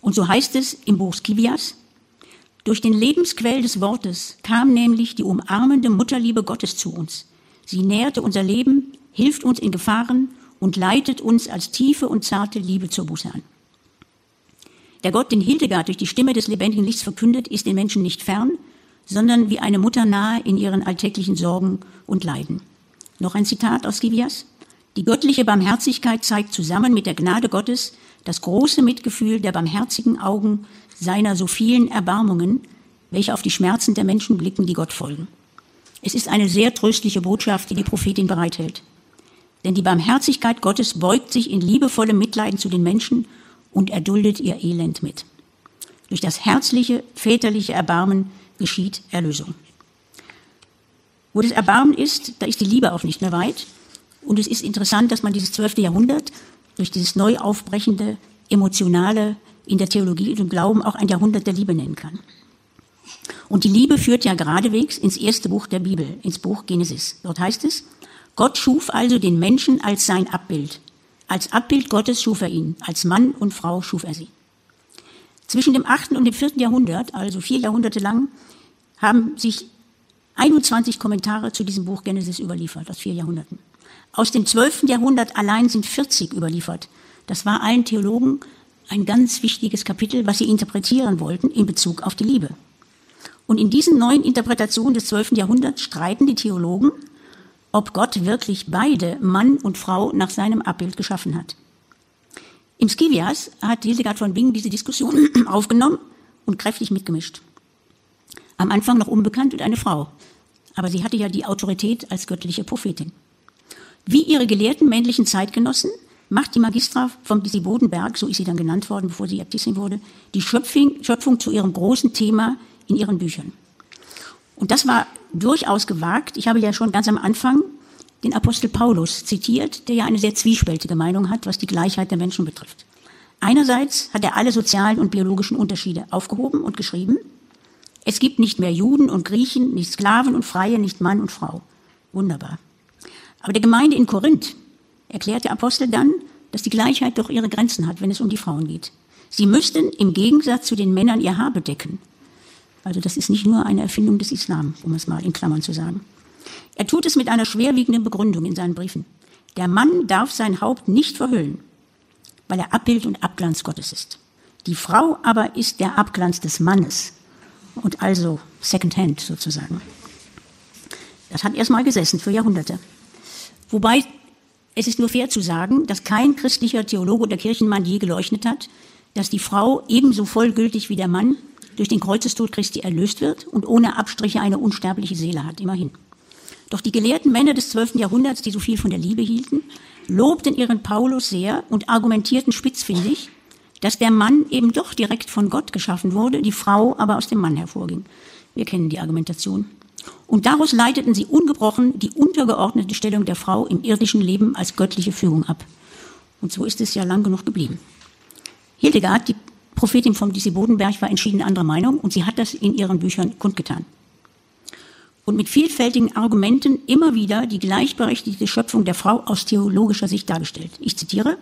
Und so heißt es im Buch Skivias, durch den Lebensquell des Wortes kam nämlich die umarmende Mutterliebe Gottes zu uns. Sie nährte unser Leben, hilft uns in Gefahren und leitet uns als tiefe und zarte Liebe zur Buße an. Der Gott, den Hildegard durch die Stimme des lebendigen Lichts verkündet, ist den Menschen nicht fern, sondern wie eine Mutter nahe in ihren alltäglichen Sorgen und Leiden. Noch ein Zitat aus Givias. Die göttliche Barmherzigkeit zeigt zusammen mit der Gnade Gottes das große Mitgefühl der barmherzigen Augen seiner so vielen Erbarmungen, welche auf die Schmerzen der Menschen blicken, die Gott folgen. Es ist eine sehr tröstliche Botschaft, die die Prophetin bereithält. Denn die Barmherzigkeit Gottes beugt sich in liebevollem Mitleiden zu den Menschen und erduldet ihr Elend mit. Durch das herzliche, väterliche Erbarmen geschieht Erlösung. Wo das Erbarmen ist, da ist die Liebe auch nicht mehr weit. Und es ist interessant, dass man dieses zwölfte Jahrhundert durch dieses neu aufbrechende, emotionale in der Theologie und im Glauben auch ein Jahrhundert der Liebe nennen kann. Und die Liebe führt ja geradewegs ins erste Buch der Bibel, ins Buch Genesis. Dort heißt es, Gott schuf also den Menschen als sein Abbild. Als Abbild Gottes schuf er ihn, als Mann und Frau schuf er sie. Zwischen dem 8. und dem 4. Jahrhundert, also vier Jahrhunderte lang, haben sich 21 Kommentare zu diesem Buch Genesis überliefert, aus vier Jahrhunderten. Aus dem 12. Jahrhundert allein sind 40 überliefert. Das war allen Theologen ein ganz wichtiges Kapitel, was sie interpretieren wollten in Bezug auf die Liebe. Und in diesen neuen Interpretationen des 12. Jahrhunderts streiten die Theologen, ob Gott wirklich beide, Mann und Frau, nach seinem Abbild geschaffen hat. Im Skivias hat Hildegard von Bingen diese Diskussion aufgenommen und kräftig mitgemischt. Am Anfang noch unbekannt und eine Frau, aber sie hatte ja die Autorität als göttliche Prophetin. Wie ihre gelehrten männlichen Zeitgenossen macht die Magistra vom Disi Bodenberg, so ist sie dann genannt worden, bevor sie Äbtissin wurde, die Schöpfung, Schöpfung zu ihrem großen Thema in ihren Büchern. Und das war durchaus gewagt. Ich habe ja schon ganz am Anfang den Apostel Paulus zitiert, der ja eine sehr zwiespältige Meinung hat, was die Gleichheit der Menschen betrifft. Einerseits hat er alle sozialen und biologischen Unterschiede aufgehoben und geschrieben. Es gibt nicht mehr Juden und Griechen, nicht Sklaven und Freie, nicht Mann und Frau. Wunderbar. Aber der Gemeinde in Korinth erklärt der Apostel dann, dass die Gleichheit doch ihre Grenzen hat, wenn es um die Frauen geht. Sie müssten im Gegensatz zu den Männern ihr Haar bedecken. Also das ist nicht nur eine Erfindung des Islam, um es mal in Klammern zu sagen. Er tut es mit einer schwerwiegenden Begründung in seinen Briefen. Der Mann darf sein Haupt nicht verhüllen, weil er Abbild und Abglanz Gottes ist. Die Frau aber ist der Abglanz des Mannes und also Secondhand sozusagen. Das hat erstmal gesessen für Jahrhunderte. Wobei es ist nur fair zu sagen, dass kein christlicher Theologe oder Kirchenmann je geleuchtet hat, dass die Frau ebenso vollgültig wie der Mann durch den Kreuzestod Christi erlöst wird und ohne Abstriche eine unsterbliche Seele hat, immerhin. Doch die gelehrten Männer des 12. Jahrhunderts, die so viel von der Liebe hielten, lobten ihren Paulus sehr und argumentierten spitzfindig, dass der Mann eben doch direkt von Gott geschaffen wurde, die Frau aber aus dem Mann hervorging. Wir kennen die Argumentation. Und daraus leiteten sie ungebrochen die untergeordnete Stellung der Frau im irdischen Leben als göttliche Führung ab. Und so ist es ja lang genug geblieben. Hildegard, die Prophetin vom Disi Bodenberg, war entschieden anderer Meinung und sie hat das in ihren Büchern kundgetan. Und mit vielfältigen Argumenten immer wieder die gleichberechtigte Schöpfung der Frau aus theologischer Sicht dargestellt. Ich zitiere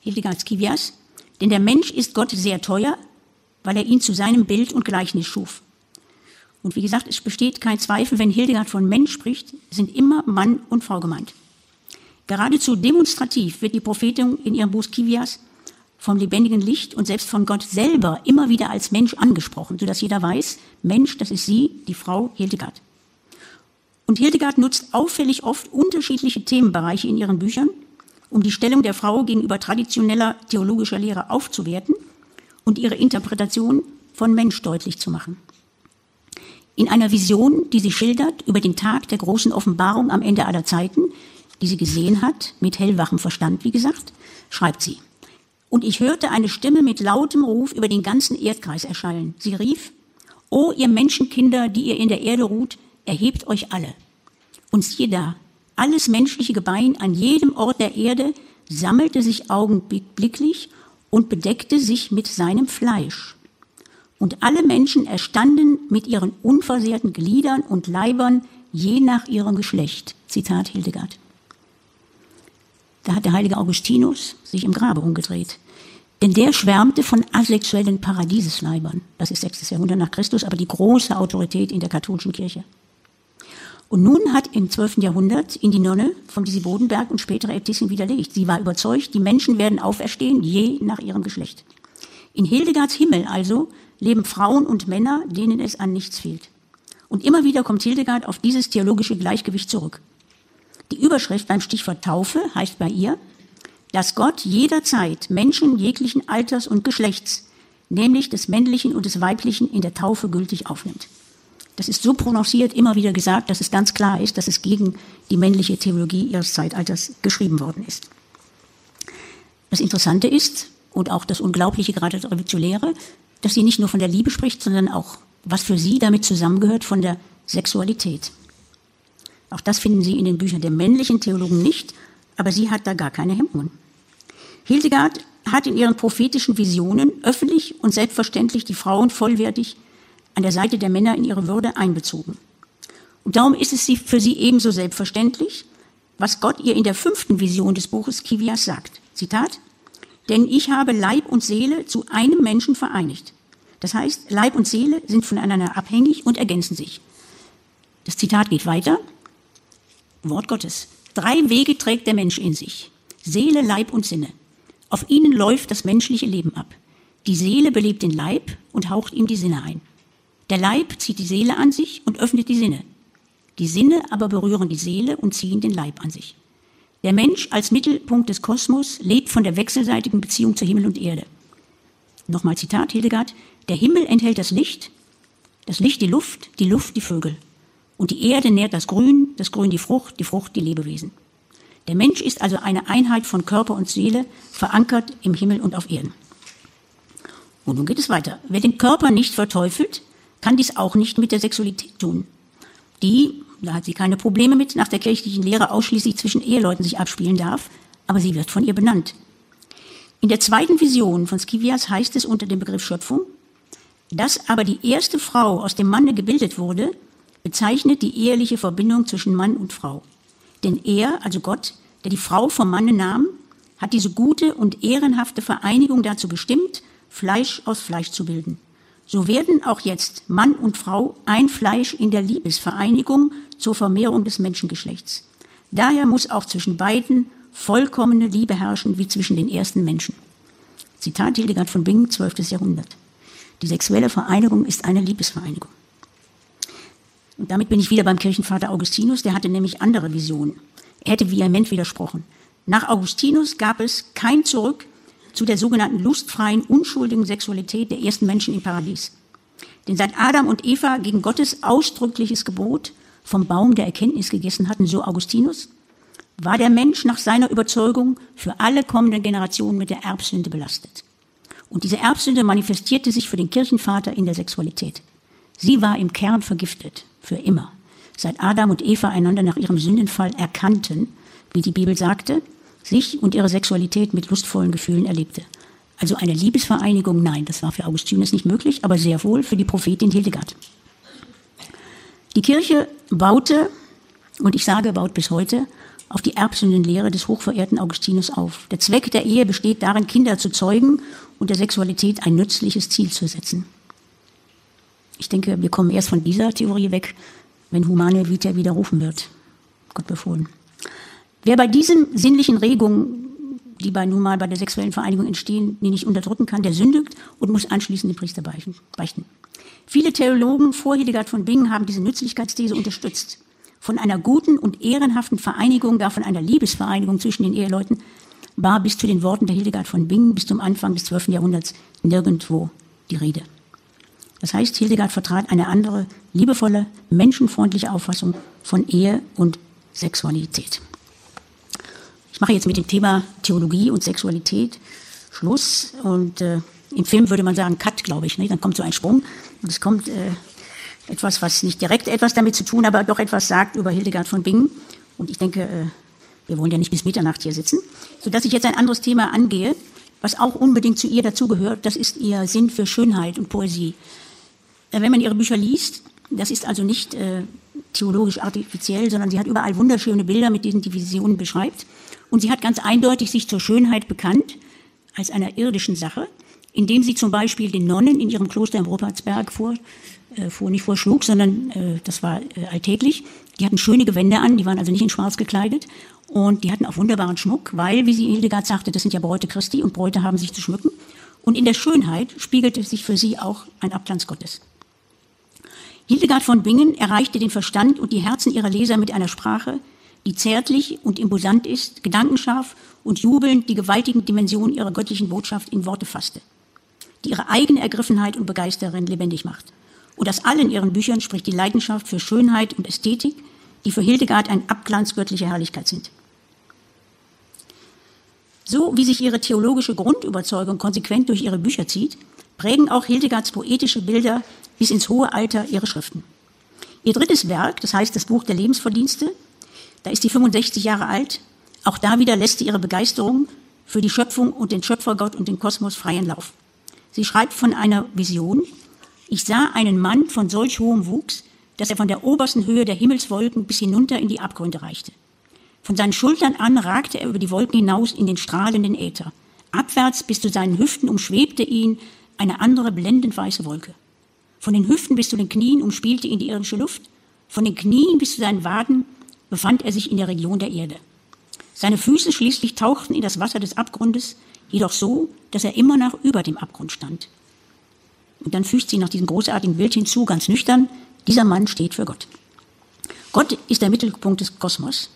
Hildegard Skivias, denn der Mensch ist Gott sehr teuer, weil er ihn zu seinem Bild und Gleichnis schuf. Und wie gesagt, es besteht kein Zweifel, wenn Hildegard von Mensch spricht, sind immer Mann und Frau gemeint. Geradezu demonstrativ wird die Prophetin in ihrem Buch Kivias vom lebendigen Licht und selbst von Gott selber immer wieder als Mensch angesprochen, sodass jeder weiß, Mensch, das ist sie, die Frau Hildegard. Und Hildegard nutzt auffällig oft unterschiedliche Themenbereiche in ihren Büchern, um die Stellung der Frau gegenüber traditioneller theologischer Lehre aufzuwerten und ihre Interpretation von Mensch deutlich zu machen. In einer Vision, die sie schildert über den Tag der großen Offenbarung am Ende aller Zeiten, die sie gesehen hat, mit hellwachem Verstand, wie gesagt, schreibt sie. Und ich hörte eine Stimme mit lautem Ruf über den ganzen Erdkreis erschallen. Sie rief, O ihr Menschenkinder, die ihr in der Erde ruht, erhebt euch alle. Und siehe da, alles menschliche Gebein an jedem Ort der Erde sammelte sich augenblicklich und bedeckte sich mit seinem Fleisch. Und alle Menschen erstanden mit ihren unversehrten Gliedern und Leibern je nach ihrem Geschlecht. Zitat Hildegard. Da hat der heilige Augustinus sich im Grabe umgedreht. Denn der schwärmte von asexuellen Paradiesesleibern. Das ist 6. Jahrhundert nach Christus, aber die große Autorität in der katholischen Kirche. Und nun hat im 12. Jahrhundert in die Nonne vom Disi Bodenberg und spätere Äbtissin widerlegt. Sie war überzeugt, die Menschen werden auferstehen, je nach ihrem Geschlecht. In Hildegards Himmel also leben Frauen und Männer, denen es an nichts fehlt. Und immer wieder kommt Hildegard auf dieses theologische Gleichgewicht zurück. Die Überschrift beim Stichwort Taufe heißt bei ihr, dass Gott jederzeit Menschen jeglichen Alters und Geschlechts, nämlich des männlichen und des weiblichen, in der Taufe gültig aufnimmt. Das ist so prononciert immer wieder gesagt, dass es ganz klar ist, dass es gegen die männliche Theologie ihres Zeitalters geschrieben worden ist. Das Interessante ist, und auch das Unglaubliche gerade der Revolutionäre, dass sie nicht nur von der Liebe spricht, sondern auch, was für sie damit zusammengehört, von der Sexualität. Auch das finden Sie in den Büchern der männlichen Theologen nicht, aber sie hat da gar keine Hemmungen. Hildegard hat in ihren prophetischen Visionen öffentlich und selbstverständlich die Frauen vollwertig an der Seite der Männer in ihre Würde einbezogen. Und darum ist es für sie ebenso selbstverständlich, was Gott ihr in der fünften Vision des Buches Kivias sagt. Zitat, denn ich habe Leib und Seele zu einem Menschen vereinigt. Das heißt, Leib und Seele sind voneinander abhängig und ergänzen sich. Das Zitat geht weiter. Wort Gottes. Drei Wege trägt der Mensch in sich. Seele, Leib und Sinne. Auf ihnen läuft das menschliche Leben ab. Die Seele belebt den Leib und haucht ihm die Sinne ein. Der Leib zieht die Seele an sich und öffnet die Sinne. Die Sinne aber berühren die Seele und ziehen den Leib an sich. Der Mensch als Mittelpunkt des Kosmos lebt von der wechselseitigen Beziehung zu Himmel und Erde. Nochmal Zitat Hildegard. Der Himmel enthält das Licht, das Licht die Luft, die Luft die Vögel. Und die Erde nährt das Grün, das Grün die Frucht, die Frucht die Lebewesen. Der Mensch ist also eine Einheit von Körper und Seele, verankert im Himmel und auf Erden. Und nun geht es weiter. Wer den Körper nicht verteufelt, kann dies auch nicht mit der Sexualität tun. Die da hat sie keine Probleme mit, nach der kirchlichen Lehre ausschließlich zwischen Eheleuten sich abspielen darf, aber sie wird von ihr benannt. In der zweiten Vision von Skivias heißt es unter dem Begriff Schöpfung, dass aber die erste Frau aus dem Manne gebildet wurde, bezeichnet die eheliche Verbindung zwischen Mann und Frau. Denn er, also Gott, der die Frau vom Manne nahm, hat diese gute und ehrenhafte Vereinigung dazu bestimmt, Fleisch aus Fleisch zu bilden. so werden auch jetzt Mann und Frau ein Fleisch in der Liebesvereinigung zur Vermehrung des Menschengeschlechts. Daher muss auch zwischen beiden vollkommene Liebe herrschen wie zwischen den ersten Menschen. Zitat Hildegard von Bingen, 12. Jahrhundert. Die sexuelle Vereinigung ist eine Liebesvereinigung. Und damit bin ich wieder beim Kirchenvater Augustinus, der hatte nämlich andere Visionen. Er hätte vehement widersprochen. Nach Augustinus gab es kein Zurück zu der sogenannten lustfreien, unschuldigen Sexualität der ersten Menschen im Paradies. Denn seit Adam und Eva gegen Gottes ausdrückliches Gebot vom Baum der Erkenntnis gegessen hatten, so Augustinus, war der Mensch nach seiner Überzeugung für alle kommenden Generationen mit der Erbsünde belastet. Und diese Erbsünde manifestierte sich für den Kirchenvater in der Sexualität. Sie war im Kern vergiftet, für immer. Seit Adam und Eva einander nach ihrem Sündenfall erkannten, wie die Bibel sagte, sich und ihre Sexualität mit lustvollen Gefühlen erlebte. Also eine Liebesvereinigung, nein, das war für Augustinus nicht möglich, aber sehr wohl für die Prophetin Hildegard. Die Kirche baute, und ich sage, baut bis heute, auf die Erbsündenlehre des hochverehrten Augustinus auf. Der Zweck der Ehe besteht darin, Kinder zu zeugen und der Sexualität ein nützliches Ziel zu setzen. Ich denke, wir kommen erst von dieser Theorie weg, wenn Humane Vita widerrufen wird. Gott befohlen. Wer bei diesen sinnlichen Regungen, die bei nun mal bei der sexuellen Vereinigung entstehen, die nicht unterdrücken kann, der sündigt und muss anschließend den Priester beichten. Viele Theologen vor Hildegard von Bingen haben diese Nützlichkeitsthese unterstützt. Von einer guten und ehrenhaften Vereinigung, gar von einer Liebesvereinigung zwischen den Eheleuten, war bis zu den Worten der Hildegard von Bingen bis zum Anfang des 12. Jahrhunderts nirgendwo die Rede. Das heißt, Hildegard vertrat eine andere, liebevolle, menschenfreundliche Auffassung von Ehe und Sexualität. Ich mache jetzt mit dem Thema Theologie und Sexualität Schluss und äh, im Film würde man sagen Cut, glaube ich. Nicht? Dann kommt so ein Sprung und es kommt äh, etwas, was nicht direkt etwas damit zu tun, aber doch etwas sagt über Hildegard von Bingen. Und ich denke, äh, wir wollen ja nicht bis Mitternacht hier sitzen, sodass ich jetzt ein anderes Thema angehe, was auch unbedingt zu ihr dazugehört. Das ist ihr Sinn für Schönheit und Poesie. Äh, wenn man ihre Bücher liest, das ist also nicht äh, theologisch artifiziell, sondern sie hat überall wunderschöne Bilder, mit denen die Visionen beschreibt. Und sie hat ganz eindeutig sich zur Schönheit bekannt als einer irdischen Sache, indem sie zum Beispiel den Nonnen in ihrem Kloster im Robertsberg vor, äh, vor nicht vorschlug, sondern äh, das war äh, alltäglich. Die hatten schöne Gewänder an, die waren also nicht in schwarz gekleidet und die hatten auch wunderbaren Schmuck, weil, wie sie Hildegard sagte, das sind ja Bräute Christi und Bräute haben sich zu schmücken. Und in der Schönheit spiegelte sich für sie auch ein Abglanz Gottes. Hildegard von Bingen erreichte den Verstand und die Herzen ihrer Leser mit einer Sprache, die zärtlich und imposant ist, gedankenscharf und jubelnd die gewaltigen Dimensionen ihrer göttlichen Botschaft in Worte fasste, die ihre eigene Ergriffenheit und Begeisterin lebendig macht. Und aus allen ihren Büchern spricht die Leidenschaft für Schönheit und Ästhetik, die für Hildegard ein Abglanz göttlicher Herrlichkeit sind. So wie sich ihre theologische Grundüberzeugung konsequent durch ihre Bücher zieht, prägen auch Hildegards poetische Bilder bis ins hohe Alter ihre Schriften. Ihr drittes Werk, das heißt das Buch der Lebensverdienste, da ist sie 65 Jahre alt. Auch da wieder lässt sie ihre Begeisterung für die Schöpfung und den Schöpfergott und den Kosmos freien Lauf. Sie schreibt von einer Vision. Ich sah einen Mann von solch hohem Wuchs, dass er von der obersten Höhe der Himmelswolken bis hinunter in die Abgründe reichte. Von seinen Schultern an ragte er über die Wolken hinaus in den strahlenden Äther. Abwärts bis zu seinen Hüften umschwebte ihn eine andere blendend weiße Wolke. Von den Hüften bis zu den Knien umspielte ihn die irdische Luft. Von den Knien bis zu seinen Waden befand er sich in der Region der Erde. Seine Füße schließlich tauchten in das Wasser des Abgrundes, jedoch so, dass er immer noch über dem Abgrund stand. Und dann fügt sie nach diesem großartigen Bild hinzu, ganz nüchtern, dieser Mann steht für Gott. Gott ist der Mittelpunkt des Kosmos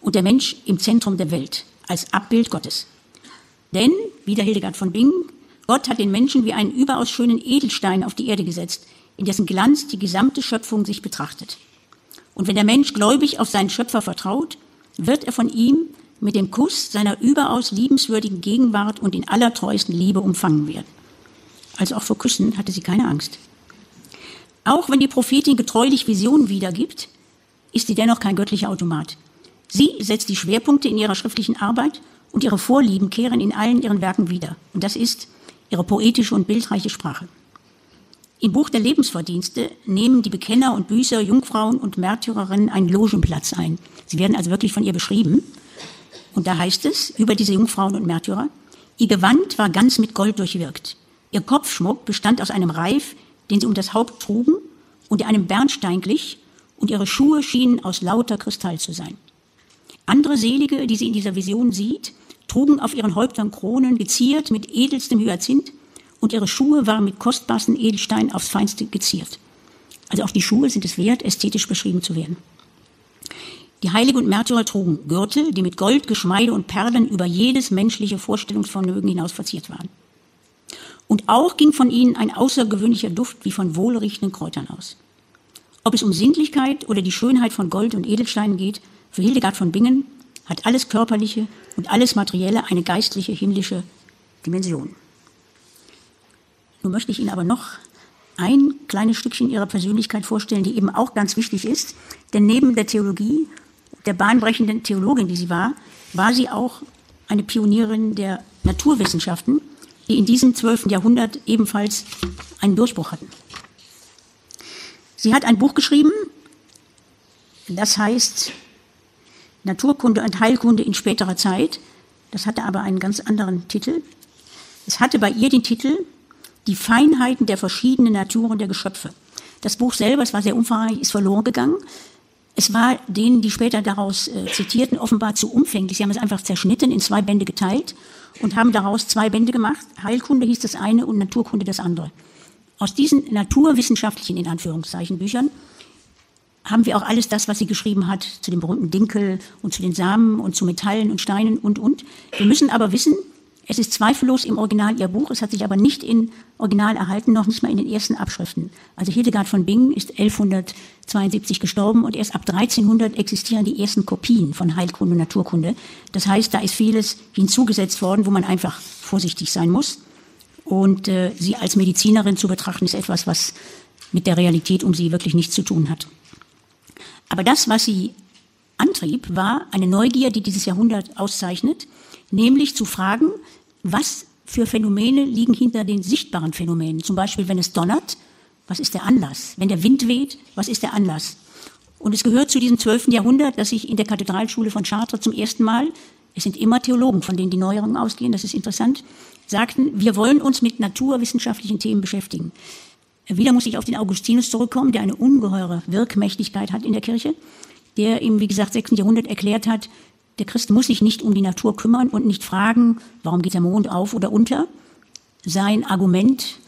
und der Mensch im Zentrum der Welt, als Abbild Gottes. Denn, wie der Hildegard von Bingen Gott hat den Menschen wie einen überaus schönen Edelstein auf die Erde gesetzt, in dessen Glanz die gesamte Schöpfung sich betrachtet. Und wenn der Mensch gläubig auf seinen Schöpfer vertraut, wird er von ihm mit dem Kuss seiner überaus liebenswürdigen Gegenwart und in allertreuesten Liebe umfangen werden. Also auch vor Küssen hatte sie keine Angst. Auch wenn die Prophetin getreulich Visionen wiedergibt, ist sie dennoch kein göttlicher Automat. Sie setzt die Schwerpunkte in ihrer schriftlichen Arbeit und ihre Vorlieben kehren in allen ihren Werken wieder. Und das ist ihre poetische und bildreiche Sprache. Im Buch der Lebensverdienste nehmen die Bekenner und Büßer, Jungfrauen und Märtyrerinnen einen Logenplatz ein. Sie werden also wirklich von ihr beschrieben. Und da heißt es über diese Jungfrauen und Märtyrer, ihr Gewand war ganz mit Gold durchwirkt. Ihr Kopfschmuck bestand aus einem Reif, den sie um das Haupt trugen und einem Bernstein glich, und ihre Schuhe schienen aus lauter Kristall zu sein. Andere Selige, die sie in dieser Vision sieht, trugen auf ihren Häuptern Kronen, geziert mit edelstem Hyazinth, und ihre Schuhe waren mit kostbarsten Edelsteinen aufs Feinste geziert. Also auch die Schuhe sind es wert, ästhetisch beschrieben zu werden. Die Heilige und Märtyrer trugen Gürtel, die mit Gold, Geschmeide und Perlen über jedes menschliche Vorstellungsvermögen hinaus verziert waren. Und auch ging von ihnen ein außergewöhnlicher Duft wie von wohlriechenden Kräutern aus. Ob es um Sinnlichkeit oder die Schönheit von Gold und Edelsteinen geht, für Hildegard von Bingen hat alles Körperliche und alles Materielle eine geistliche, himmlische Dimension. Nun möchte ich Ihnen aber noch ein kleines Stückchen ihrer Persönlichkeit vorstellen, die eben auch ganz wichtig ist. Denn neben der Theologie, der bahnbrechenden Theologin, die sie war, war sie auch eine Pionierin der Naturwissenschaften, die in diesem zwölften Jahrhundert ebenfalls einen Durchbruch hatten. Sie hat ein Buch geschrieben, das heißt Naturkunde und Heilkunde in späterer Zeit. Das hatte aber einen ganz anderen Titel. Es hatte bei ihr den Titel die Feinheiten der verschiedenen Naturen der Geschöpfe. Das Buch selber, es war sehr umfangreich, ist verloren gegangen. Es war denen, die später daraus äh, zitierten, offenbar zu umfänglich. Sie haben es einfach zerschnitten, in zwei Bände geteilt und haben daraus zwei Bände gemacht. Heilkunde hieß das eine und Naturkunde das andere. Aus diesen naturwissenschaftlichen, in Anführungszeichen, Büchern haben wir auch alles das, was sie geschrieben hat, zu dem berühmten Dinkel und zu den Samen und zu Metallen und Steinen und, und. Wir müssen aber wissen, es ist zweifellos im Original ihr Buch, es hat sich aber nicht in Original erhalten, noch nicht mal in den ersten Abschriften. Also Hildegard von Bingen ist 1172 gestorben und erst ab 1300 existieren die ersten Kopien von Heilkunde und Naturkunde. Das heißt, da ist vieles hinzugesetzt worden, wo man einfach vorsichtig sein muss. Und äh, sie als Medizinerin zu betrachten, ist etwas, was mit der Realität um sie wirklich nichts zu tun hat. Aber das, was sie antrieb, war eine Neugier, die dieses Jahrhundert auszeichnet, nämlich zu fragen, was für Phänomene liegen hinter den sichtbaren Phänomenen. Zum Beispiel, wenn es donnert, was ist der Anlass? Wenn der Wind weht, was ist der Anlass? Und es gehört zu diesem zwölften Jahrhundert, dass sich in der Kathedralschule von Chartres zum ersten Mal, es sind immer Theologen, von denen die Neuerungen ausgehen, das ist interessant, sagten, wir wollen uns mit naturwissenschaftlichen Themen beschäftigen. Wieder muss ich auf den Augustinus zurückkommen, der eine ungeheure Wirkmächtigkeit hat in der Kirche, der im, wie gesagt, sechsten Jahrhundert erklärt hat, der Christ muss sich nicht um die Natur kümmern und nicht fragen, warum geht der Mond auf oder unter. Sein Argument,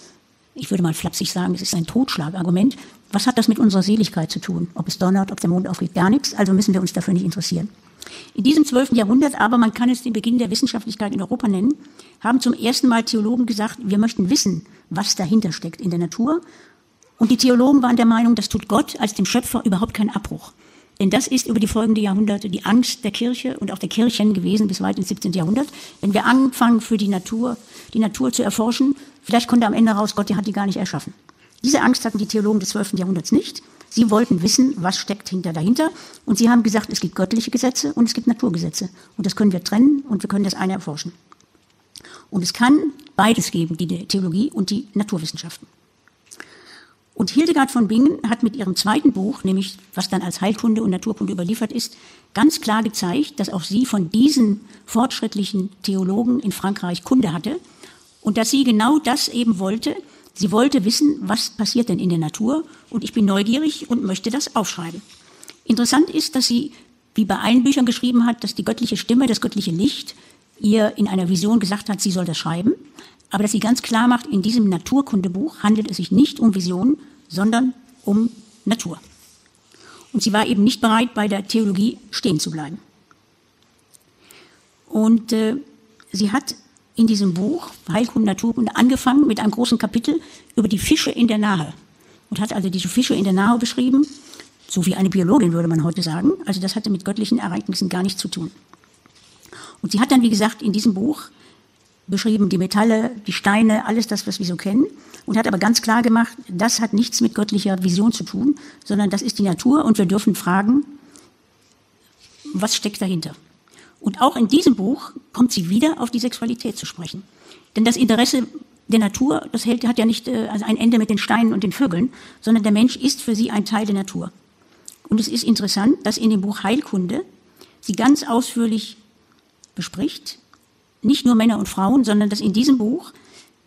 ich würde mal flapsig sagen, es ist ein Totschlagargument. Was hat das mit unserer Seligkeit zu tun? Ob es donnert, ob der Mond aufgeht, gar nichts. Also müssen wir uns dafür nicht interessieren. In diesem zwölften Jahrhundert, aber man kann es den Beginn der Wissenschaftlichkeit in Europa nennen, haben zum ersten Mal Theologen gesagt, wir möchten wissen, was dahinter steckt in der Natur. Und die Theologen waren der Meinung, das tut Gott als dem Schöpfer überhaupt keinen Abbruch. Denn das ist über die folgenden Jahrhunderte die Angst der Kirche und auch der Kirchen gewesen bis weit ins 17. Jahrhundert. Wenn wir anfangen, für die Natur, die Natur zu erforschen, vielleicht kommt am Ende raus, Gott, der hat die gar nicht erschaffen. Diese Angst hatten die Theologen des 12. Jahrhunderts nicht. Sie wollten wissen, was steckt hinter dahinter. Und sie haben gesagt, es gibt göttliche Gesetze und es gibt Naturgesetze. Und das können wir trennen und wir können das eine erforschen. Und es kann beides geben, die Theologie und die Naturwissenschaften. Und Hildegard von Bingen hat mit ihrem zweiten Buch, nämlich was dann als Heilkunde und Naturkunde überliefert ist, ganz klar gezeigt, dass auch sie von diesen fortschrittlichen Theologen in Frankreich Kunde hatte und dass sie genau das eben wollte. Sie wollte wissen, was passiert denn in der Natur und ich bin neugierig und möchte das aufschreiben. Interessant ist, dass sie, wie bei allen Büchern geschrieben hat, dass die göttliche Stimme, das göttliche Licht ihr in einer Vision gesagt hat, sie soll das schreiben, aber dass sie ganz klar macht, in diesem Naturkundebuch handelt es sich nicht um Visionen, sondern um Natur. Und sie war eben nicht bereit, bei der Theologie stehen zu bleiben. Und äh, sie hat in diesem Buch Heilkunde, Naturkunde angefangen mit einem großen Kapitel über die Fische in der Nahe und hat also diese Fische in der Nahe beschrieben, so wie eine Biologin würde man heute sagen. Also das hatte mit göttlichen Ereignissen gar nichts zu tun. Und sie hat dann, wie gesagt, in diesem Buch beschrieben, die Metalle, die Steine, alles das, was wir so kennen, und hat aber ganz klar gemacht, das hat nichts mit göttlicher Vision zu tun, sondern das ist die Natur und wir dürfen fragen, was steckt dahinter? Und auch in diesem Buch kommt sie wieder auf die Sexualität zu sprechen. Denn das Interesse der Natur, das hält, hat ja nicht äh, also ein Ende mit den Steinen und den Vögeln, sondern der Mensch ist für sie ein Teil der Natur. Und es ist interessant, dass in dem Buch Heilkunde sie ganz ausführlich bespricht, nicht nur Männer und Frauen, sondern dass in diesem Buch,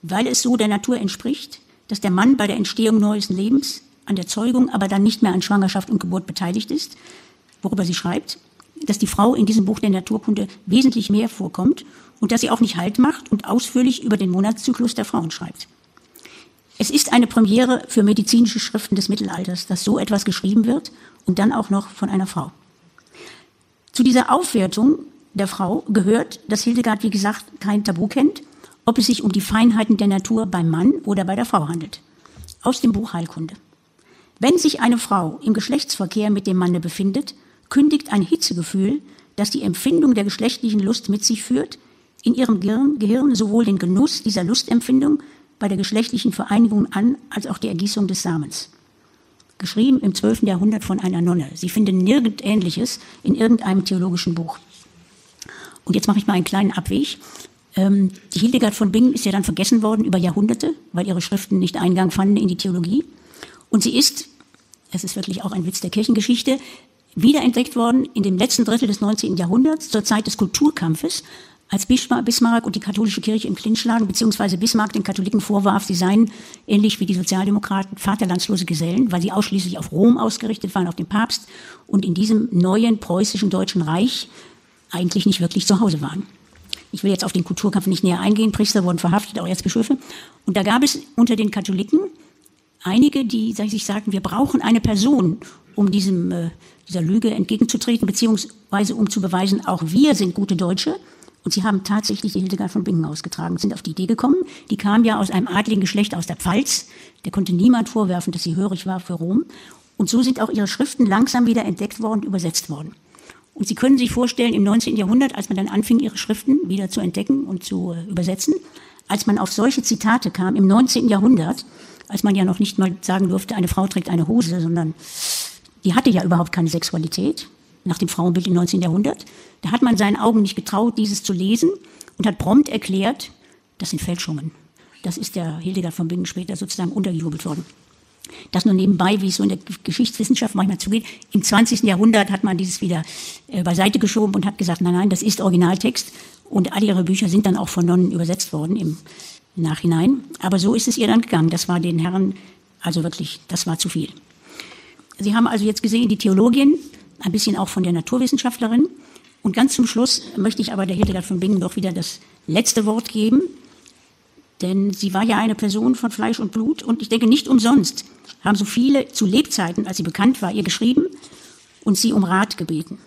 weil es so der Natur entspricht, dass der Mann bei der Entstehung neues Lebens an der Zeugung, aber dann nicht mehr an Schwangerschaft und Geburt beteiligt ist, worüber sie schreibt, dass die Frau in diesem Buch der Naturkunde wesentlich mehr vorkommt und dass sie auch nicht Halt macht und ausführlich über den Monatszyklus der Frauen schreibt. Es ist eine Premiere für medizinische Schriften des Mittelalters, dass so etwas geschrieben wird und dann auch noch von einer Frau. Zu dieser Aufwertung der Frau gehört, dass Hildegard, wie gesagt, kein Tabu kennt, ob es sich um die Feinheiten der Natur beim Mann oder bei der Frau handelt. Aus dem Buch Heilkunde. Wenn sich eine Frau im Geschlechtsverkehr mit dem Manne befindet, kündigt ein Hitzegefühl, das die Empfindung der geschlechtlichen Lust mit sich führt, in ihrem Gehirn, sowohl den Genuss dieser Lustempfindung bei der geschlechtlichen Vereinigung an, als auch die Ergießung des Samens. Geschrieben im 12. Jahrhundert von einer Nonne. Sie finden nirgend Ähnliches in irgendeinem theologischen Buch. Und jetzt mache ich mal einen kleinen Abweg. Ähm, die Hildegard von Bingen ist ja dann vergessen worden über Jahrhunderte, weil ihre Schriften nicht Eingang fanden in die Theologie. Und sie ist, es ist wirklich auch ein Witz der Kirchengeschichte, wiederentdeckt worden in dem letzten Drittel des 19. Jahrhunderts, zur Zeit des Kulturkampfes, als Bismarck und die katholische Kirche im Clinch lagen, beziehungsweise Bismarck den Katholiken vorwarf, sie seien ähnlich wie die Sozialdemokraten vaterlandslose Gesellen, weil sie ausschließlich auf Rom ausgerichtet waren, auf den Papst und in diesem neuen preußischen Deutschen Reich eigentlich nicht wirklich zu Hause waren. Ich will jetzt auf den Kulturkampf nicht näher eingehen. Priester wurden verhaftet, auch Erzbischöfe. Und da gab es unter den Katholiken einige, die sich sagten, wir brauchen eine Person, um diesem, äh, dieser Lüge entgegenzutreten, beziehungsweise um zu beweisen, auch wir sind gute Deutsche. Und sie haben tatsächlich die Hildegard von Bingen ausgetragen, sind auf die Idee gekommen. Die kam ja aus einem adligen Geschlecht aus der Pfalz. Der konnte niemand vorwerfen, dass sie hörig war für Rom. Und so sind auch ihre Schriften langsam wieder entdeckt worden, übersetzt worden. Und Sie können sich vorstellen, im 19. Jahrhundert, als man dann anfing, ihre Schriften wieder zu entdecken und zu äh, übersetzen, als man auf solche Zitate kam im 19. Jahrhundert, als man ja noch nicht mal sagen durfte, eine Frau trägt eine Hose, sondern die hatte ja überhaupt keine Sexualität nach dem Frauenbild im 19. Jahrhundert. Da hat man seinen Augen nicht getraut, dieses zu lesen und hat prompt erklärt, das sind Fälschungen. Das ist der Hildegard von Bingen später sozusagen untergejubelt worden. Das nur nebenbei, wie es so in der Geschichtswissenschaft manchmal zugeht. Im 20. Jahrhundert hat man dieses wieder äh, beiseite geschoben und hat gesagt, nein, nein, das ist Originaltext. Und all ihre Bücher sind dann auch von Nonnen übersetzt worden im Nachhinein. Aber so ist es ihr dann gegangen. Das war den Herren, also wirklich, das war zu viel. Sie haben also jetzt gesehen, die Theologin, ein bisschen auch von der Naturwissenschaftlerin. Und ganz zum Schluss möchte ich aber der Hildegard von Bingen doch wieder das letzte Wort geben. Denn sie war ja eine Person von Fleisch und Blut und ich denke nicht umsonst haben so viele zu Lebzeiten, als sie bekannt war, ihr geschrieben und sie um Rat gebeten.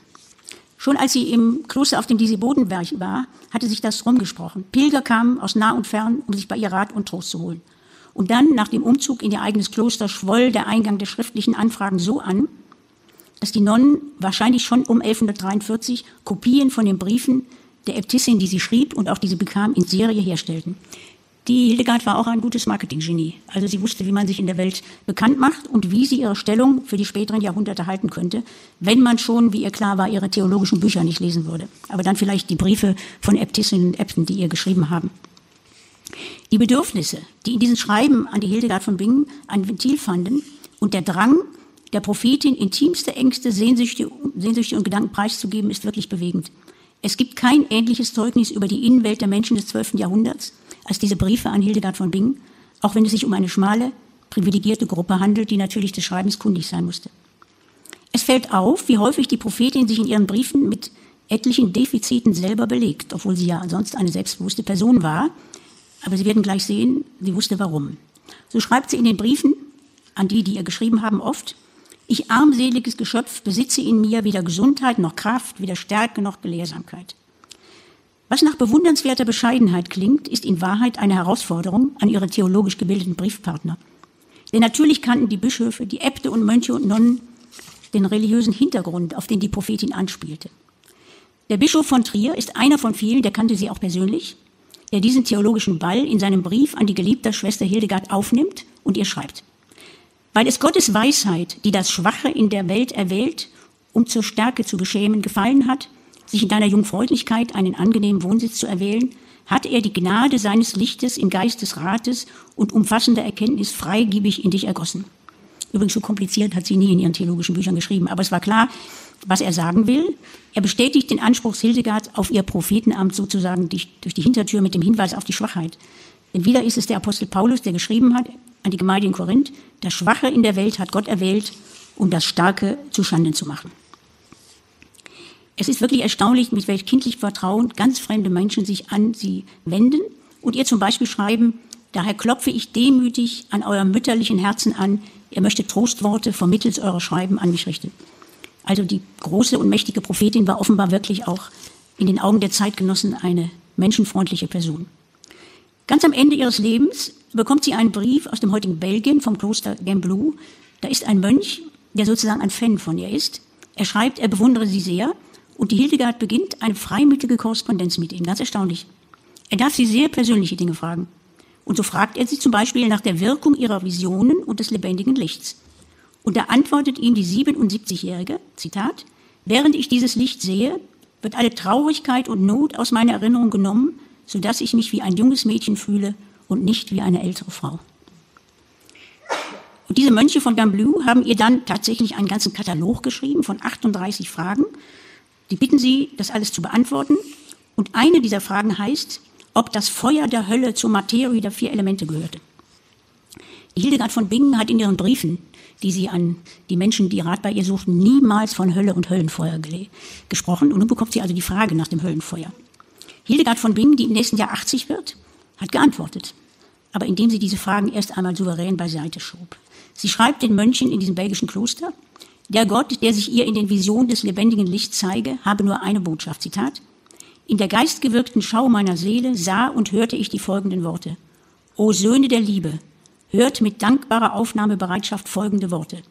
Schon als sie im Kloster auf dem Disibodenberg war, hatte sich das rumgesprochen. Pilger kamen aus nah und fern, um sich bei ihr Rat und Trost zu holen. Und dann, nach dem Umzug in ihr eigenes Kloster, schwoll der Eingang der schriftlichen Anfragen so an, dass die Nonnen wahrscheinlich schon um 1143 Kopien von den Briefen der Äbtissin, die sie schrieb und auch die sie bekam, in Serie herstellten. Die Hildegard war auch ein gutes Marketinggenie. Also sie wusste, wie man sich in der Welt bekannt macht und wie sie ihre Stellung für die späteren Jahrhunderte halten könnte, wenn man schon, wie ihr klar war, ihre theologischen Bücher nicht lesen würde. Aber dann vielleicht die Briefe von Äbtissinnen und Äbten, die ihr geschrieben haben. Die Bedürfnisse, die in diesem Schreiben an die Hildegard von Bingen ein Ventil fanden und der Drang der Prophetin intimste Ängste, Sehnsüchte, Sehnsüchte und Gedanken preiszugeben, ist wirklich bewegend. Es gibt kein ähnliches Zeugnis über die Innenwelt der Menschen des 12. Jahrhunderts als diese Briefe an Hildegard von Bingen, auch wenn es sich um eine schmale, privilegierte Gruppe handelt, die natürlich des Schreibens kundig sein musste. Es fällt auf, wie häufig die Prophetin sich in ihren Briefen mit etlichen Defiziten selber belegt, obwohl sie ja sonst eine selbstbewusste Person war. Aber Sie werden gleich sehen, sie wusste warum. So schreibt sie in den Briefen an die, die ihr geschrieben haben, oft, ich armseliges Geschöpf besitze in mir weder Gesundheit noch Kraft, weder Stärke noch Gelehrsamkeit. Was nach bewundernswerter Bescheidenheit klingt, ist in Wahrheit eine Herausforderung an ihre theologisch gebildeten Briefpartner. Denn natürlich kannten die Bischöfe, die Äbte und Mönche und Nonnen den religiösen Hintergrund, auf den die Prophetin anspielte. Der Bischof von Trier ist einer von vielen, der kannte sie auch persönlich, der diesen theologischen Ball in seinem Brief an die geliebte Schwester Hildegard aufnimmt und ihr schreibt. Weil es Gottes Weisheit, die das Schwache in der Welt erwählt, um zur Stärke zu beschämen, gefallen hat, sich in deiner Jungfräulichkeit einen angenehmen Wohnsitz zu erwählen, hat er die Gnade seines Lichtes in Geist des Rates und umfassender Erkenntnis freigebig in dich ergossen. Übrigens, so kompliziert hat sie nie in ihren theologischen Büchern geschrieben, aber es war klar, was er sagen will. Er bestätigt den Anspruch Hildegards auf ihr Prophetenamt sozusagen durch die Hintertür mit dem Hinweis auf die Schwachheit. Denn wieder ist es der Apostel Paulus, der geschrieben hat an die Gemeinde in Korinth, das Schwache in der Welt hat Gott erwählt, um das Starke zu Schanden zu machen. Es ist wirklich erstaunlich, mit welch kindlichem Vertrauen ganz fremde Menschen sich an sie wenden und ihr zum Beispiel schreiben, daher klopfe ich demütig an eurem mütterlichen Herzen an, ihr möchtet Trostworte vermittels eurer Schreiben an mich richten. Also die große und mächtige Prophetin war offenbar wirklich auch in den Augen der Zeitgenossen eine menschenfreundliche Person. Ganz am Ende ihres Lebens bekommt sie einen Brief aus dem heutigen Belgien vom Kloster Gembloux. Da ist ein Mönch, der sozusagen ein Fan von ihr ist. Er schreibt, er bewundere sie sehr und die Hildegard beginnt eine freimütige Korrespondenz mit ihm. Ganz erstaunlich. Er darf sie sehr persönliche Dinge fragen. Und so fragt er sie zum Beispiel nach der Wirkung ihrer Visionen und des lebendigen Lichts. Und da antwortet ihm die 77-Jährige, Zitat, während ich dieses Licht sehe, wird alle Traurigkeit und Not aus meiner Erinnerung genommen, sodass ich mich wie ein junges Mädchen fühle und nicht wie eine ältere Frau. Und diese Mönche von Gamblou haben ihr dann tatsächlich einen ganzen Katalog geschrieben von 38 Fragen, die bitten sie, das alles zu beantworten. Und eine dieser Fragen heißt, ob das Feuer der Hölle zur Materie der vier Elemente gehörte. Hildegard von Bingen hat in ihren Briefen, die sie an die Menschen, die Rat bei ihr suchten, niemals von Hölle und Höllenfeuer gesprochen. Und nun bekommt sie also die Frage nach dem Höllenfeuer. Hildegard von Bingen, die im nächsten Jahr 80 wird, hat geantwortet, aber indem sie diese Fragen erst einmal souverän beiseite schob. Sie schreibt den Mönchen in diesem belgischen Kloster, der Gott, der sich ihr in den Visionen des lebendigen Lichts zeige, habe nur eine Botschaft. Zitat. In der geistgewirkten Schau meiner Seele sah und hörte ich die folgenden Worte. O Söhne der Liebe, hört mit dankbarer Aufnahmebereitschaft folgende Worte.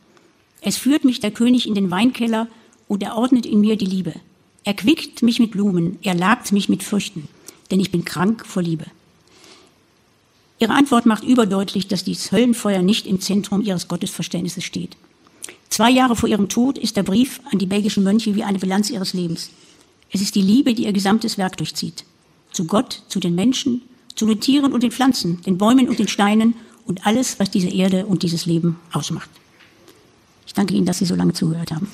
Es führt mich der König in den Weinkeller und er ordnet in mir die Liebe. Er quickt mich mit Blumen, er lagt mich mit Früchten, denn ich bin krank vor Liebe. Ihre Antwort macht überdeutlich, dass dieses Höllenfeuer nicht im Zentrum ihres Gottesverständnisses steht. Zwei Jahre vor ihrem Tod ist der Brief an die belgischen Mönche wie eine Bilanz ihres Lebens. Es ist die Liebe, die ihr gesamtes Werk durchzieht. Zu Gott, zu den Menschen, zu den Tieren und den Pflanzen, den Bäumen und den Steinen und alles, was diese Erde und dieses Leben ausmacht. Ich danke Ihnen, dass Sie so lange zugehört haben.